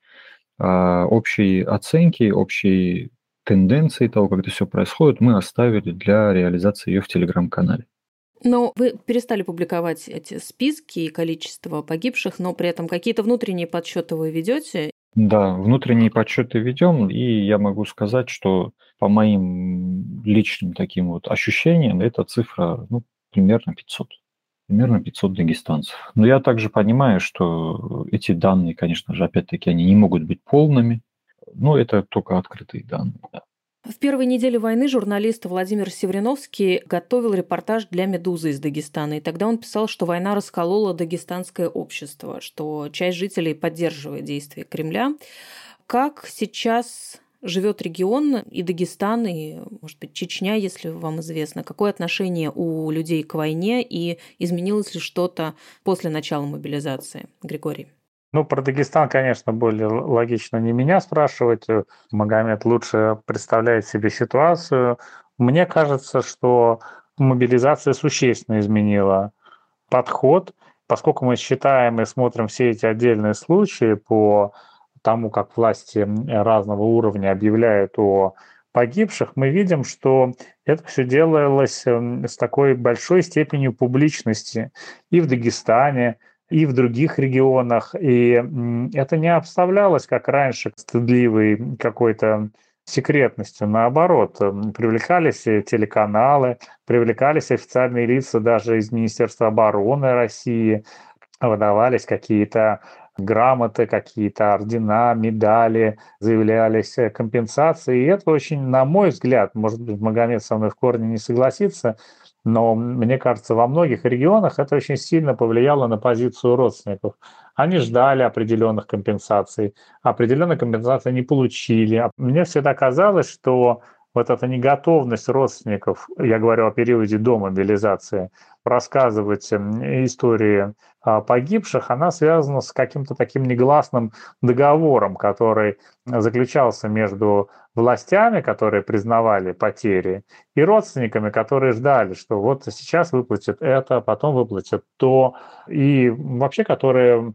А общие оценки, общие тенденции того, как это все происходит, мы оставили для реализации ее в телеграм-канале. Но вы перестали публиковать эти списки и количество погибших, но при этом какие-то внутренние подсчеты вы ведете? Да, внутренние подсчеты ведем, и я могу сказать, что по моим личным таким вот ощущениям эта цифра ну, примерно 500. Примерно 500 дагестанцев. Но я также понимаю, что эти данные, конечно же, опять-таки, они не могут быть полными, но это только открытые данные. Да. В первой неделе войны журналист Владимир Севриновский готовил репортаж для «Медузы» из Дагестана. И тогда он писал, что война расколола дагестанское общество, что часть жителей поддерживает действия Кремля. Как сейчас живет регион и Дагестан, и, может быть, Чечня, если вам известно. Какое отношение у людей к войне и изменилось ли что-то после начала мобилизации? Григорий. Ну, про Дагестан, конечно, более логично не меня спрашивать. Магомед лучше представляет себе ситуацию. Мне кажется, что мобилизация существенно изменила подход, поскольку мы считаем и смотрим все эти отдельные случаи по тому, как власти разного уровня объявляют о погибших, мы видим, что это все делалось с такой большой степенью публичности и в Дагестане, и в других регионах. И это не обставлялось, как раньше, стыдливой какой-то секретностью. Наоборот, привлекались телеканалы, привлекались официальные лица даже из Министерства обороны России, выдавались какие-то грамоты, какие-то ордена, медали, заявлялись э, компенсации. И это очень, на мой взгляд, может быть, Магомед со мной в корне не согласится, но мне кажется, во многих регионах это очень сильно повлияло на позицию родственников. Они ждали определенных компенсаций, определенные компенсации не получили. А мне всегда казалось, что вот эта неготовность родственников, я говорю о периоде до мобилизации, рассказывать истории погибших, она связана с каким-то таким негласным договором, который заключался между властями, которые признавали потери, и родственниками, которые ждали, что вот сейчас выплатят это, потом выплатят то, и вообще которые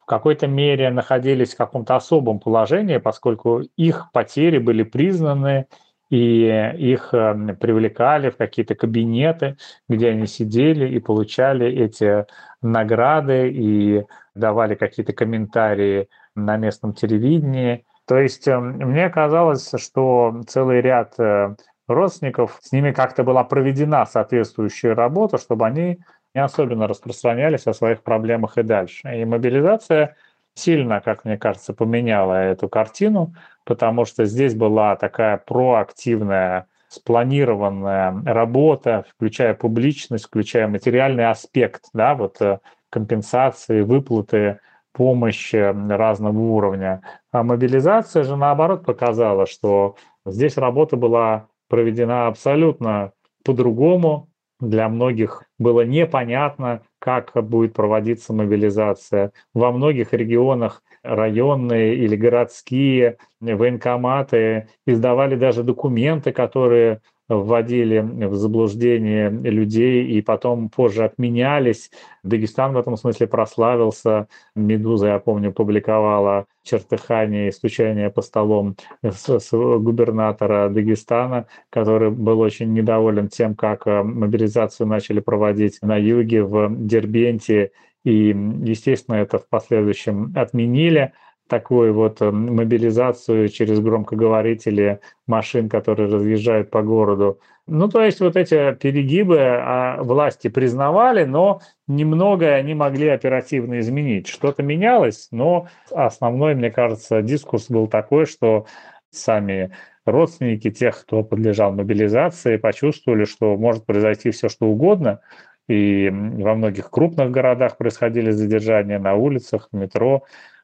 в какой-то мере находились в каком-то особом положении, поскольку их потери были признаны и их эм, привлекали в какие-то кабинеты, где они сидели и получали эти награды и давали какие-то комментарии на местном телевидении. То есть эм, мне казалось, что целый ряд э, родственников, с ними как-то была проведена соответствующая работа, чтобы они не особенно распространялись о своих проблемах и дальше. И мобилизация сильно, как мне кажется, поменяла эту картину, потому что здесь была такая проактивная, спланированная работа, включая публичность, включая материальный аспект, да, вот э, компенсации, выплаты, помощь разного уровня. А мобилизация же, наоборот, показала, что здесь работа была проведена абсолютно по-другому. Для многих было непонятно, как будет проводиться мобилизация. Во многих регионах районные или городские военкоматы издавали даже документы, которые вводили в заблуждение людей и потом позже отменялись. Дагестан в этом смысле прославился. «Медуза», я помню, публиковала чертыхание и стучание по столом с, с губернатора Дагестана, который был очень недоволен тем, как э, мобилизацию начали проводить на юге, в Дербенте, и, естественно, это в последующем отменили такую вот э, мобилизацию через громкоговорители машин, которые разъезжают по городу. Ну, то есть вот эти перегибы а, власти признавали, но немного они могли оперативно изменить. Что-то менялось, но основной, мне кажется, дискурс был такой, что сами родственники тех, кто подлежал мобилизации, почувствовали, что может произойти все, что угодно. И во многих крупных городах происходили задержания на улицах, в метро,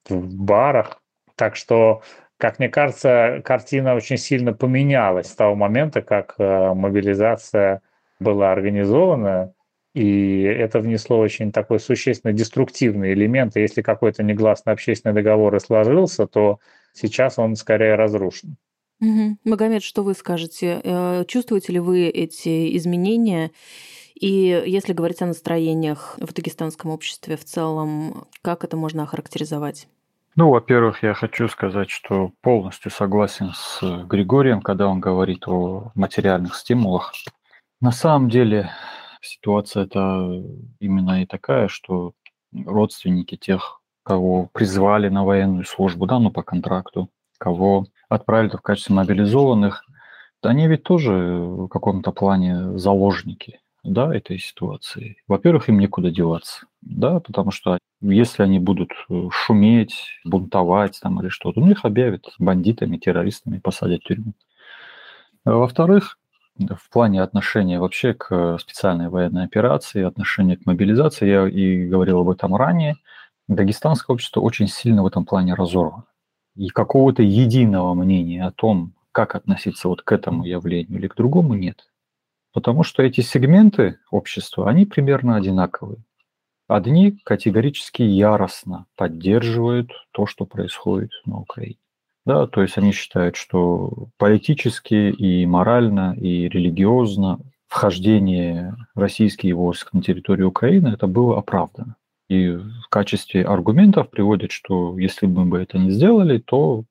в барах. Так что как мне кажется, картина очень сильно поменялась с того момента, как э, мобилизация была организована, и это внесло очень такой существенно деструктивный элемент. Если какой-то негласный общественный договор и сложился, то сейчас он скорее разрушен. Угу. Магомед, что вы скажете? Э, чувствуете ли вы эти изменения? И если говорить о настроениях в дагестанском обществе в целом, как это можно охарактеризовать? Ну, во-первых, я хочу сказать, что полностью согласен с Григорием, когда он говорит о материальных стимулах. На самом деле ситуация это именно и такая, что родственники тех, кого призвали на военную службу, да, ну по контракту, кого отправили в качестве мобилизованных, они ведь тоже в каком-то плане заложники да, этой ситуации. Во-первых, им некуда деваться, да, потому что если они будут э, шуметь, бунтовать там или что-то, ну их объявят бандитами, террористами, посадят в тюрьму. А во-вторых, в плане отношения вообще к специальной военной операции, отношения к мобилизации, я и говорил об этом ранее, дагестанское общество очень сильно в этом плане разорвано. И какого-то единого мнения о том, как относиться вот к этому явлению или к другому, нет. Потому что эти сегменты общества, они примерно одинаковые. Одни категорически яростно поддерживают то, что происходит на Украине. Да, то есть они считают, что политически и морально, и религиозно вхождение российских войск на территорию Украины это было оправдано. И в качестве аргументов приводят, что если бы мы это не сделали, то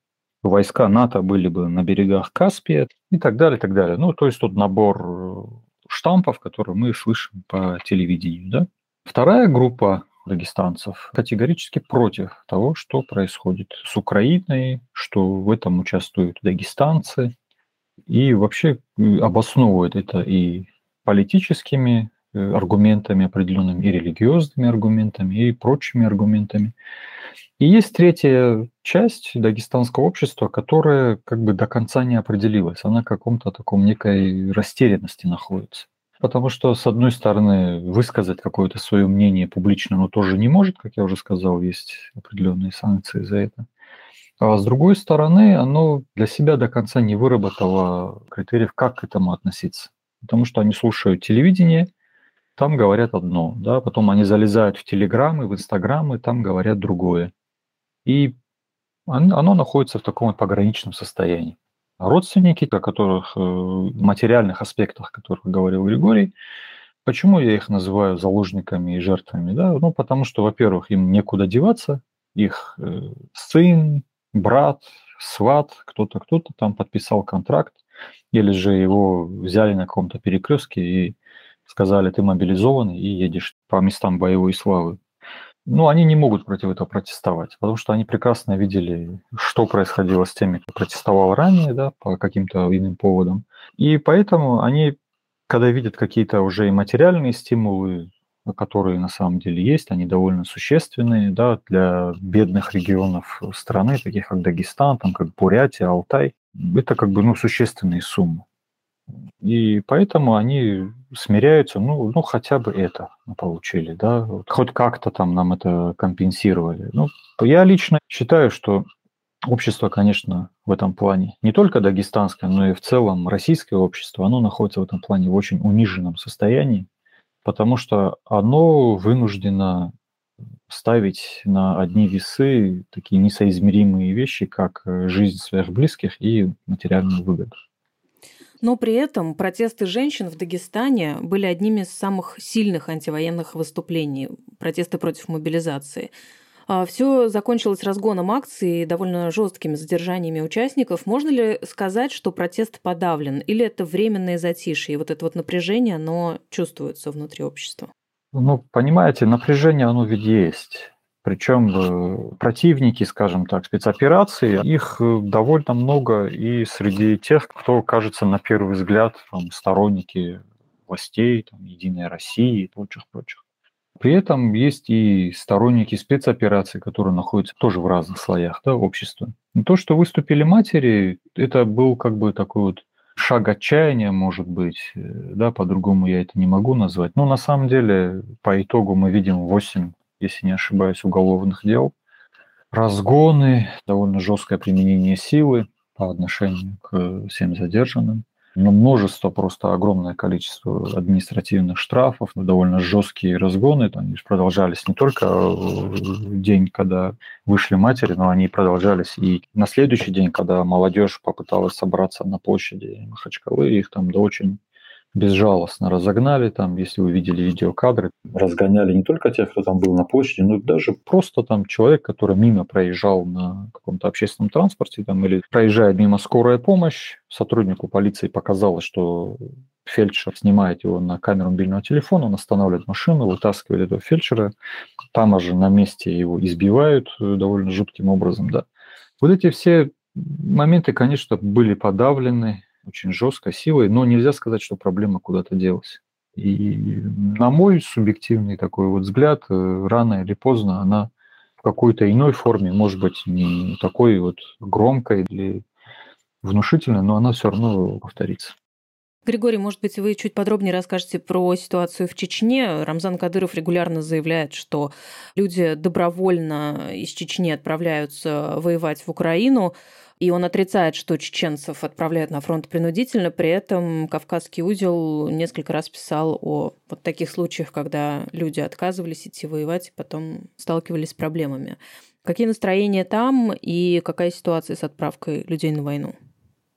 войска НАТО были бы на берегах Каспия и так далее, и так далее. Ну, то есть тут набор э, штампов, которые мы слышим по телевидению. Да? Вторая группа дагестанцев категорически против того, что происходит с Украиной, что в этом участвуют дагестанцы, и вообще обосновывает это и политическими аргументами определенными, и религиозными аргументами, и прочими аргументами. И есть третья часть дагестанского общества, которая как бы до конца не определилась. Она в каком-то таком некой растерянности находится. Потому что, с одной стороны, высказать какое-то свое мнение публично оно тоже не может, как я уже сказал, есть определенные санкции за это. А с другой стороны, оно для себя до конца не выработало критериев, как к этому относиться. Потому что они слушают телевидение, там говорят одно, да, потом они залезают в телеграммы, в инстаграмы, там говорят другое. И оно находится в таком пограничном состоянии. А родственники, о которых, э, материальных аспектах, о которых говорил Григорий, почему я их называю заложниками и жертвами? Да? Ну, потому что, во-первых, им некуда деваться, их э, сын, брат, сват, кто-то, кто-то там подписал контракт, или же его взяли на каком-то перекрестке и сказали, ты мобилизованный и едешь по местам боевой славы ну, они не могут против этого протестовать, потому что они прекрасно видели, что происходило с теми, кто протестовал ранее, да, по каким-то иным поводам. И поэтому они, когда видят какие-то уже и материальные стимулы, которые на самом деле есть, они довольно существенные, да, для бедных регионов страны, таких как Дагестан, там, как Бурятия, Алтай, это как бы, ну, существенные суммы. И поэтому они смиряются, ну, ну хотя бы это получили, да, вот хоть как-то там нам это компенсировали. Ну, я лично считаю, что общество, конечно, в этом плане, не только дагестанское, но и в целом российское общество, оно находится в этом плане в очень униженном состоянии, потому что оно вынуждено ставить на одни весы такие несоизмеримые вещи, как жизнь своих близких и материальную выгоду. Но при этом протесты женщин в Дагестане были одними из самых сильных антивоенных выступлений, протесты против мобилизации. А Все закончилось разгоном акции и довольно жесткими задержаниями участников. Можно ли сказать, что протест подавлен, или это временное затишье, и вот это вот напряжение, оно чувствуется внутри общества? Ну, понимаете, напряжение, оно ведь есть. Причем э, противники, скажем так, спецоперации, их э, довольно много и среди тех, кто кажется на первый взгляд там, сторонники властей, там, Единой России и прочих-прочих. При этом есть и сторонники спецопераций, которые находятся тоже в разных слоях да, общества. И то, что выступили матери, это был как бы такой вот шаг отчаяния, может быть, э, да, по-другому я это не могу назвать. Но на самом деле по итогу мы видим 8 если не ошибаюсь, уголовных дел. Разгоны, довольно жесткое применение силы по отношению к всем задержанным. Но множество, просто огромное количество административных штрафов, довольно жесткие разгоны. Они продолжались не только в день, когда вышли матери, но они продолжались и на следующий день, когда молодежь попыталась собраться на площади Махачкалы. Их там до очень безжалостно разогнали там, если вы видели видеокадры, разгоняли не только тех, кто там был на площади, но даже просто там человек, который мимо проезжал на каком-то общественном транспорте там, или проезжает мимо скорая помощь, сотруднику полиции показалось, что фельдшер снимает его на камеру мобильного телефона, он останавливает машину, вытаскивает этого фельдшера, там же на месте его избивают э, довольно жутким образом, да. Вот эти все моменты, конечно, были подавлены, очень жестко, силой, но нельзя сказать, что проблема куда-то делась. И на мой субъективный такой вот взгляд, э, рано или поздно она в какой-то иной форме, может быть, не такой вот громкой или внушительной, но она все равно повторится. Григорий, может быть, вы чуть подробнее расскажете про ситуацию в Чечне. Рамзан Кадыров регулярно заявляет, что люди добровольно из Чечни отправляются воевать в Украину и он отрицает, что чеченцев отправляют на фронт принудительно. При этом Кавказский узел несколько раз писал о вот таких случаях, когда люди отказывались идти воевать и потом сталкивались с проблемами. Какие настроения там и какая ситуация с отправкой людей на войну?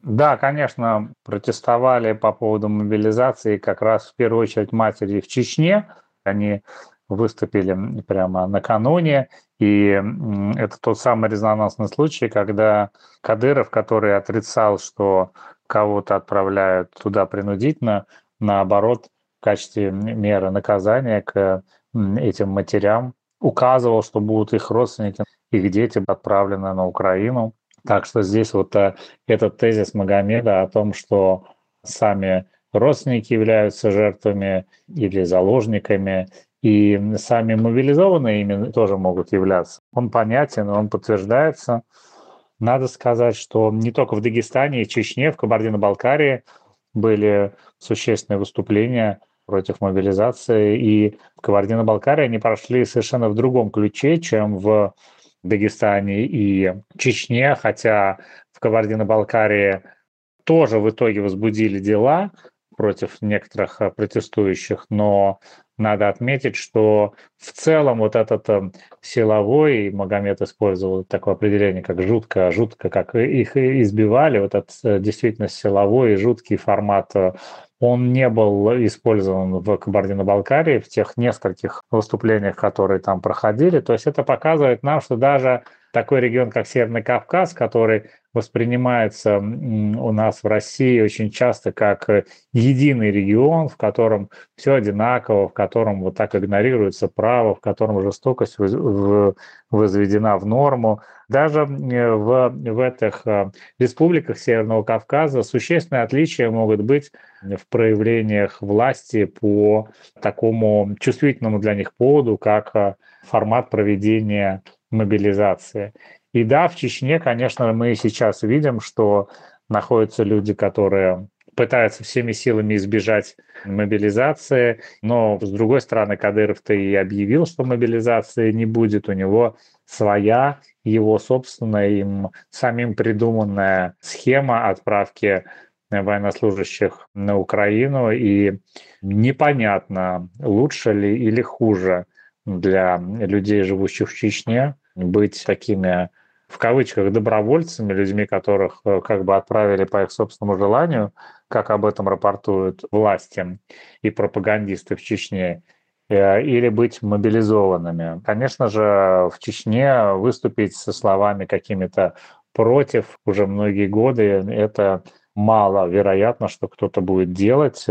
Да, конечно, протестовали по поводу мобилизации как раз в первую очередь матери в Чечне. Они выступили прямо накануне. И это тот самый резонансный случай, когда Кадыров, который отрицал, что кого-то отправляют туда принудительно, наоборот, в качестве меры наказания к этим матерям указывал, что будут их родственники, их дети отправлены на Украину. Так что здесь вот э, этот тезис Магомеда о том, что сами родственники являются жертвами или заложниками, и сами мобилизованные ими тоже могут являться. Он понятен, он подтверждается. Надо сказать, что не только в Дагестане и Чечне, в Кабардино-Балкарии были существенные выступления против мобилизации. И в Кабардино-Балкарии они прошли совершенно в другом ключе, чем в Дагестане и Чечне, хотя в Кабардино-Балкарии тоже в итоге возбудили дела против некоторых протестующих, но надо отметить, что в целом вот этот э, силовой, Магомед использовал такое определение, как жутко, жутко, как их избивали, вот этот э, действительно силовой и жуткий формат, э, он не был использован в Кабардино-Балкарии, в тех нескольких выступлениях, которые там проходили. То есть это показывает нам, что даже такой регион, как Северный Кавказ, который воспринимается у нас в России очень часто как э, единый регион, в котором все одинаково, в котором вот так игнорируется право, в котором жестокость возведена в норму. Даже э, в, в этих э, республиках Северного Кавказа существенные отличия могут быть в проявлениях власти по такому чувствительному для них поводу, как формат проведения мобилизации. И да, в Чечне, конечно, мы сейчас видим, что находятся люди, которые пытаются всеми силами избежать мобилизации, но с другой стороны Кадыров-то и объявил, что мобилизации не будет, у него своя, его собственная, им самим придуманная схема отправки военнослужащих на Украину, и непонятно, лучше ли или хуже для людей, живущих в Чечне, быть такими в кавычках добровольцами, людьми, которых э, как бы отправили по их собственному желанию, как об этом рапортуют власти и пропагандисты в Чечне, э, или быть мобилизованными. Конечно же, в Чечне выступить со словами какими-то против уже многие годы это мало вероятно, что кто-то будет делать.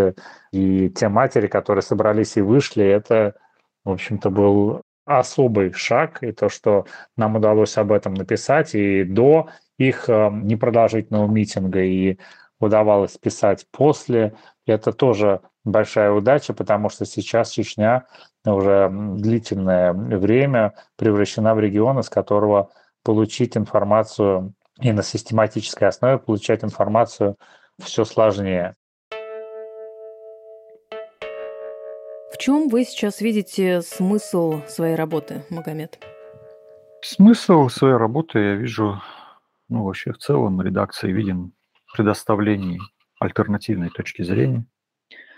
И те матери, которые собрались и вышли, это, в общем-то, был особый шаг, и то, что нам удалось об этом написать, и до их э, непродолжительного митинга, и удавалось писать после, это тоже большая удача, потому что сейчас Чечня уже длительное время превращена в регион, из которого получить информацию и на систематической основе получать информацию все сложнее. Чем вы сейчас видите смысл своей работы, Магомед? Смысл своей работы я вижу, ну, вообще в целом редакции видим в предоставлении альтернативной точки зрения,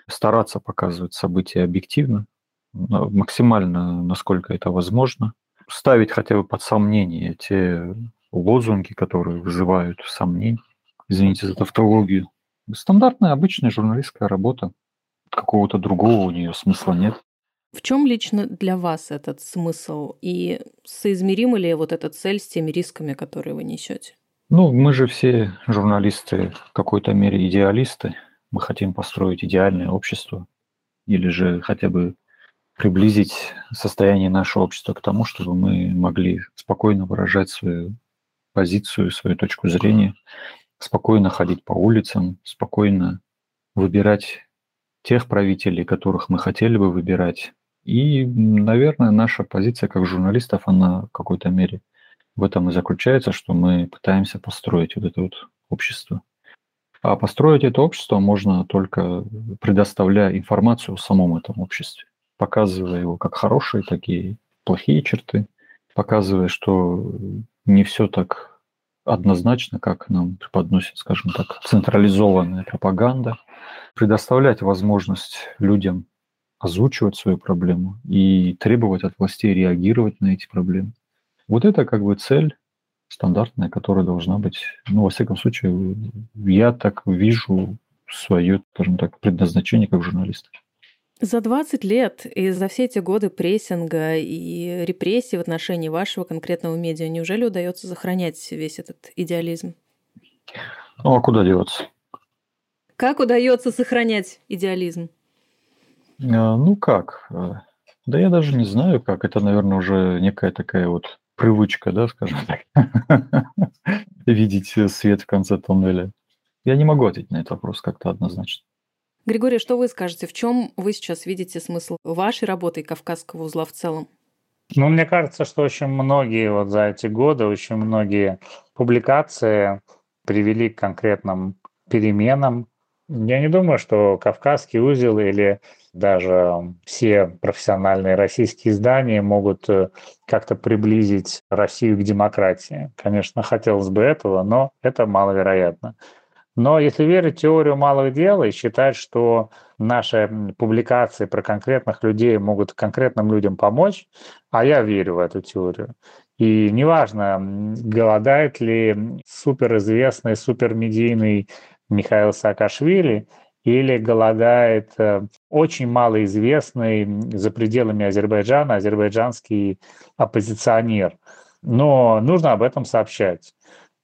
стараться показывать события объективно, максимально, насколько это возможно, ставить хотя бы под сомнение те лозунги, которые вызывают сомнения. Извините за тавтологию. Стандартная, обычная журналистская работа. Какого-то другого у нее смысла нет. В чем лично для вас этот смысл? И соизмерима ли вот эта цель с теми рисками, которые вы несете? Ну, мы же все журналисты в какой-то мере идеалисты. Мы хотим построить идеальное общество или же хотя бы приблизить состояние нашего общества к тому, чтобы мы могли спокойно выражать свою позицию, свою точку зрения, спокойно ходить по улицам, спокойно выбирать тех правителей, которых мы хотели бы выбирать. И, наверное, наша позиция как журналистов, она в какой-то мере в этом и заключается, что мы пытаемся построить вот это вот общество. А построить это общество можно только предоставляя информацию о самом этом обществе показывая его как хорошие, такие плохие черты, показывая, что не все так однозначно, как нам преподносит, скажем так, централизованная пропаганда, предоставлять возможность людям озвучивать свою проблему и требовать от властей реагировать на эти проблемы. Вот это как бы цель стандартная, которая должна быть, ну, во всяком случае, я так вижу свое, скажем так, предназначение как журналист. За 20 лет и за все эти годы прессинга и репрессий в отношении вашего конкретного медиа неужели удается сохранять весь этот идеализм? Ну а куда деваться? Как удается сохранять идеализм? А, ну как? А, да я даже не знаю, как. Это, наверное, уже некая такая вот привычка, да, скажем так, видеть свет в конце туннеля. Я не могу ответить на этот вопрос как-то однозначно. Григорий, что вы скажете? В чем вы сейчас видите смысл вашей работы и Кавказского узла в целом? Ну, мне кажется, что очень многие вот за эти годы, очень многие публикации привели к конкретным переменам. Я не думаю, что Кавказский узел или даже все профессиональные российские издания могут э, как-то приблизить Россию к демократии. Конечно, хотелось бы этого, но это маловероятно. Но если верить в теорию малых дел и считать, что наши публикации про конкретных людей могут конкретным людям помочь, а я верю в эту теорию. И неважно, голодает ли суперизвестный, супермедийный Михаил Саакашвили или голодает э, очень малоизвестный за пределами Азербайджана азербайджанский оппозиционер. Но нужно об этом сообщать.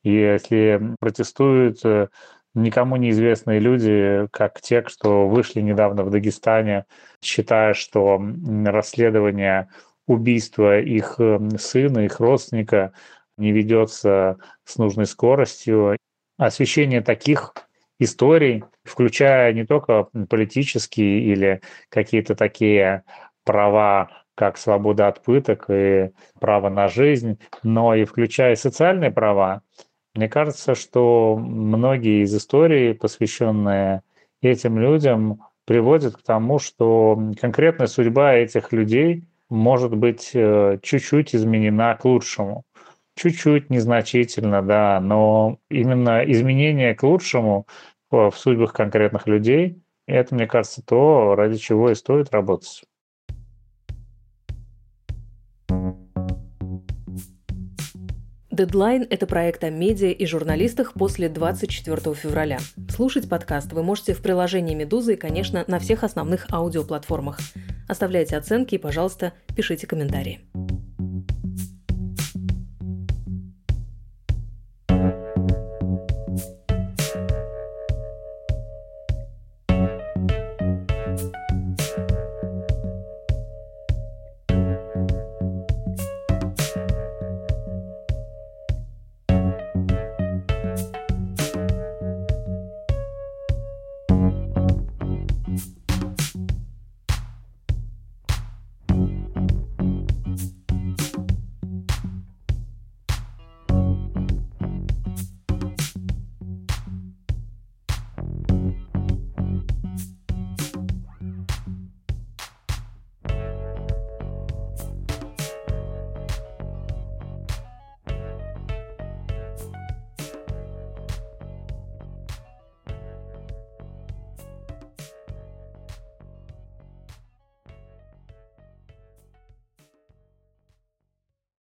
Если протестуют э, никому неизвестные люди, как те, что вышли недавно в Дагестане, считая, что расследование убийства их эм, сына, их родственника не ведется с нужной скоростью. Освещение таких историй, включая не только политические или какие-то такие права, как свобода от пыток и право на жизнь, но и включая социальные права, мне кажется, что многие из историй, посвященные этим людям, приводят к тому, что конкретная судьба этих людей может быть э, чуть-чуть изменена к лучшему. Чуть-чуть, незначительно, да, но именно изменение к лучшему в судьбах конкретных людей, это, мне кажется, то, ради чего и стоит работать. Дедлайн – это проект о медиа и журналистах после 24 февраля. Слушать подкаст вы можете в приложении «Медузы» и, конечно, на всех основных аудиоплатформах. Оставляйте оценки и, пожалуйста, пишите комментарии.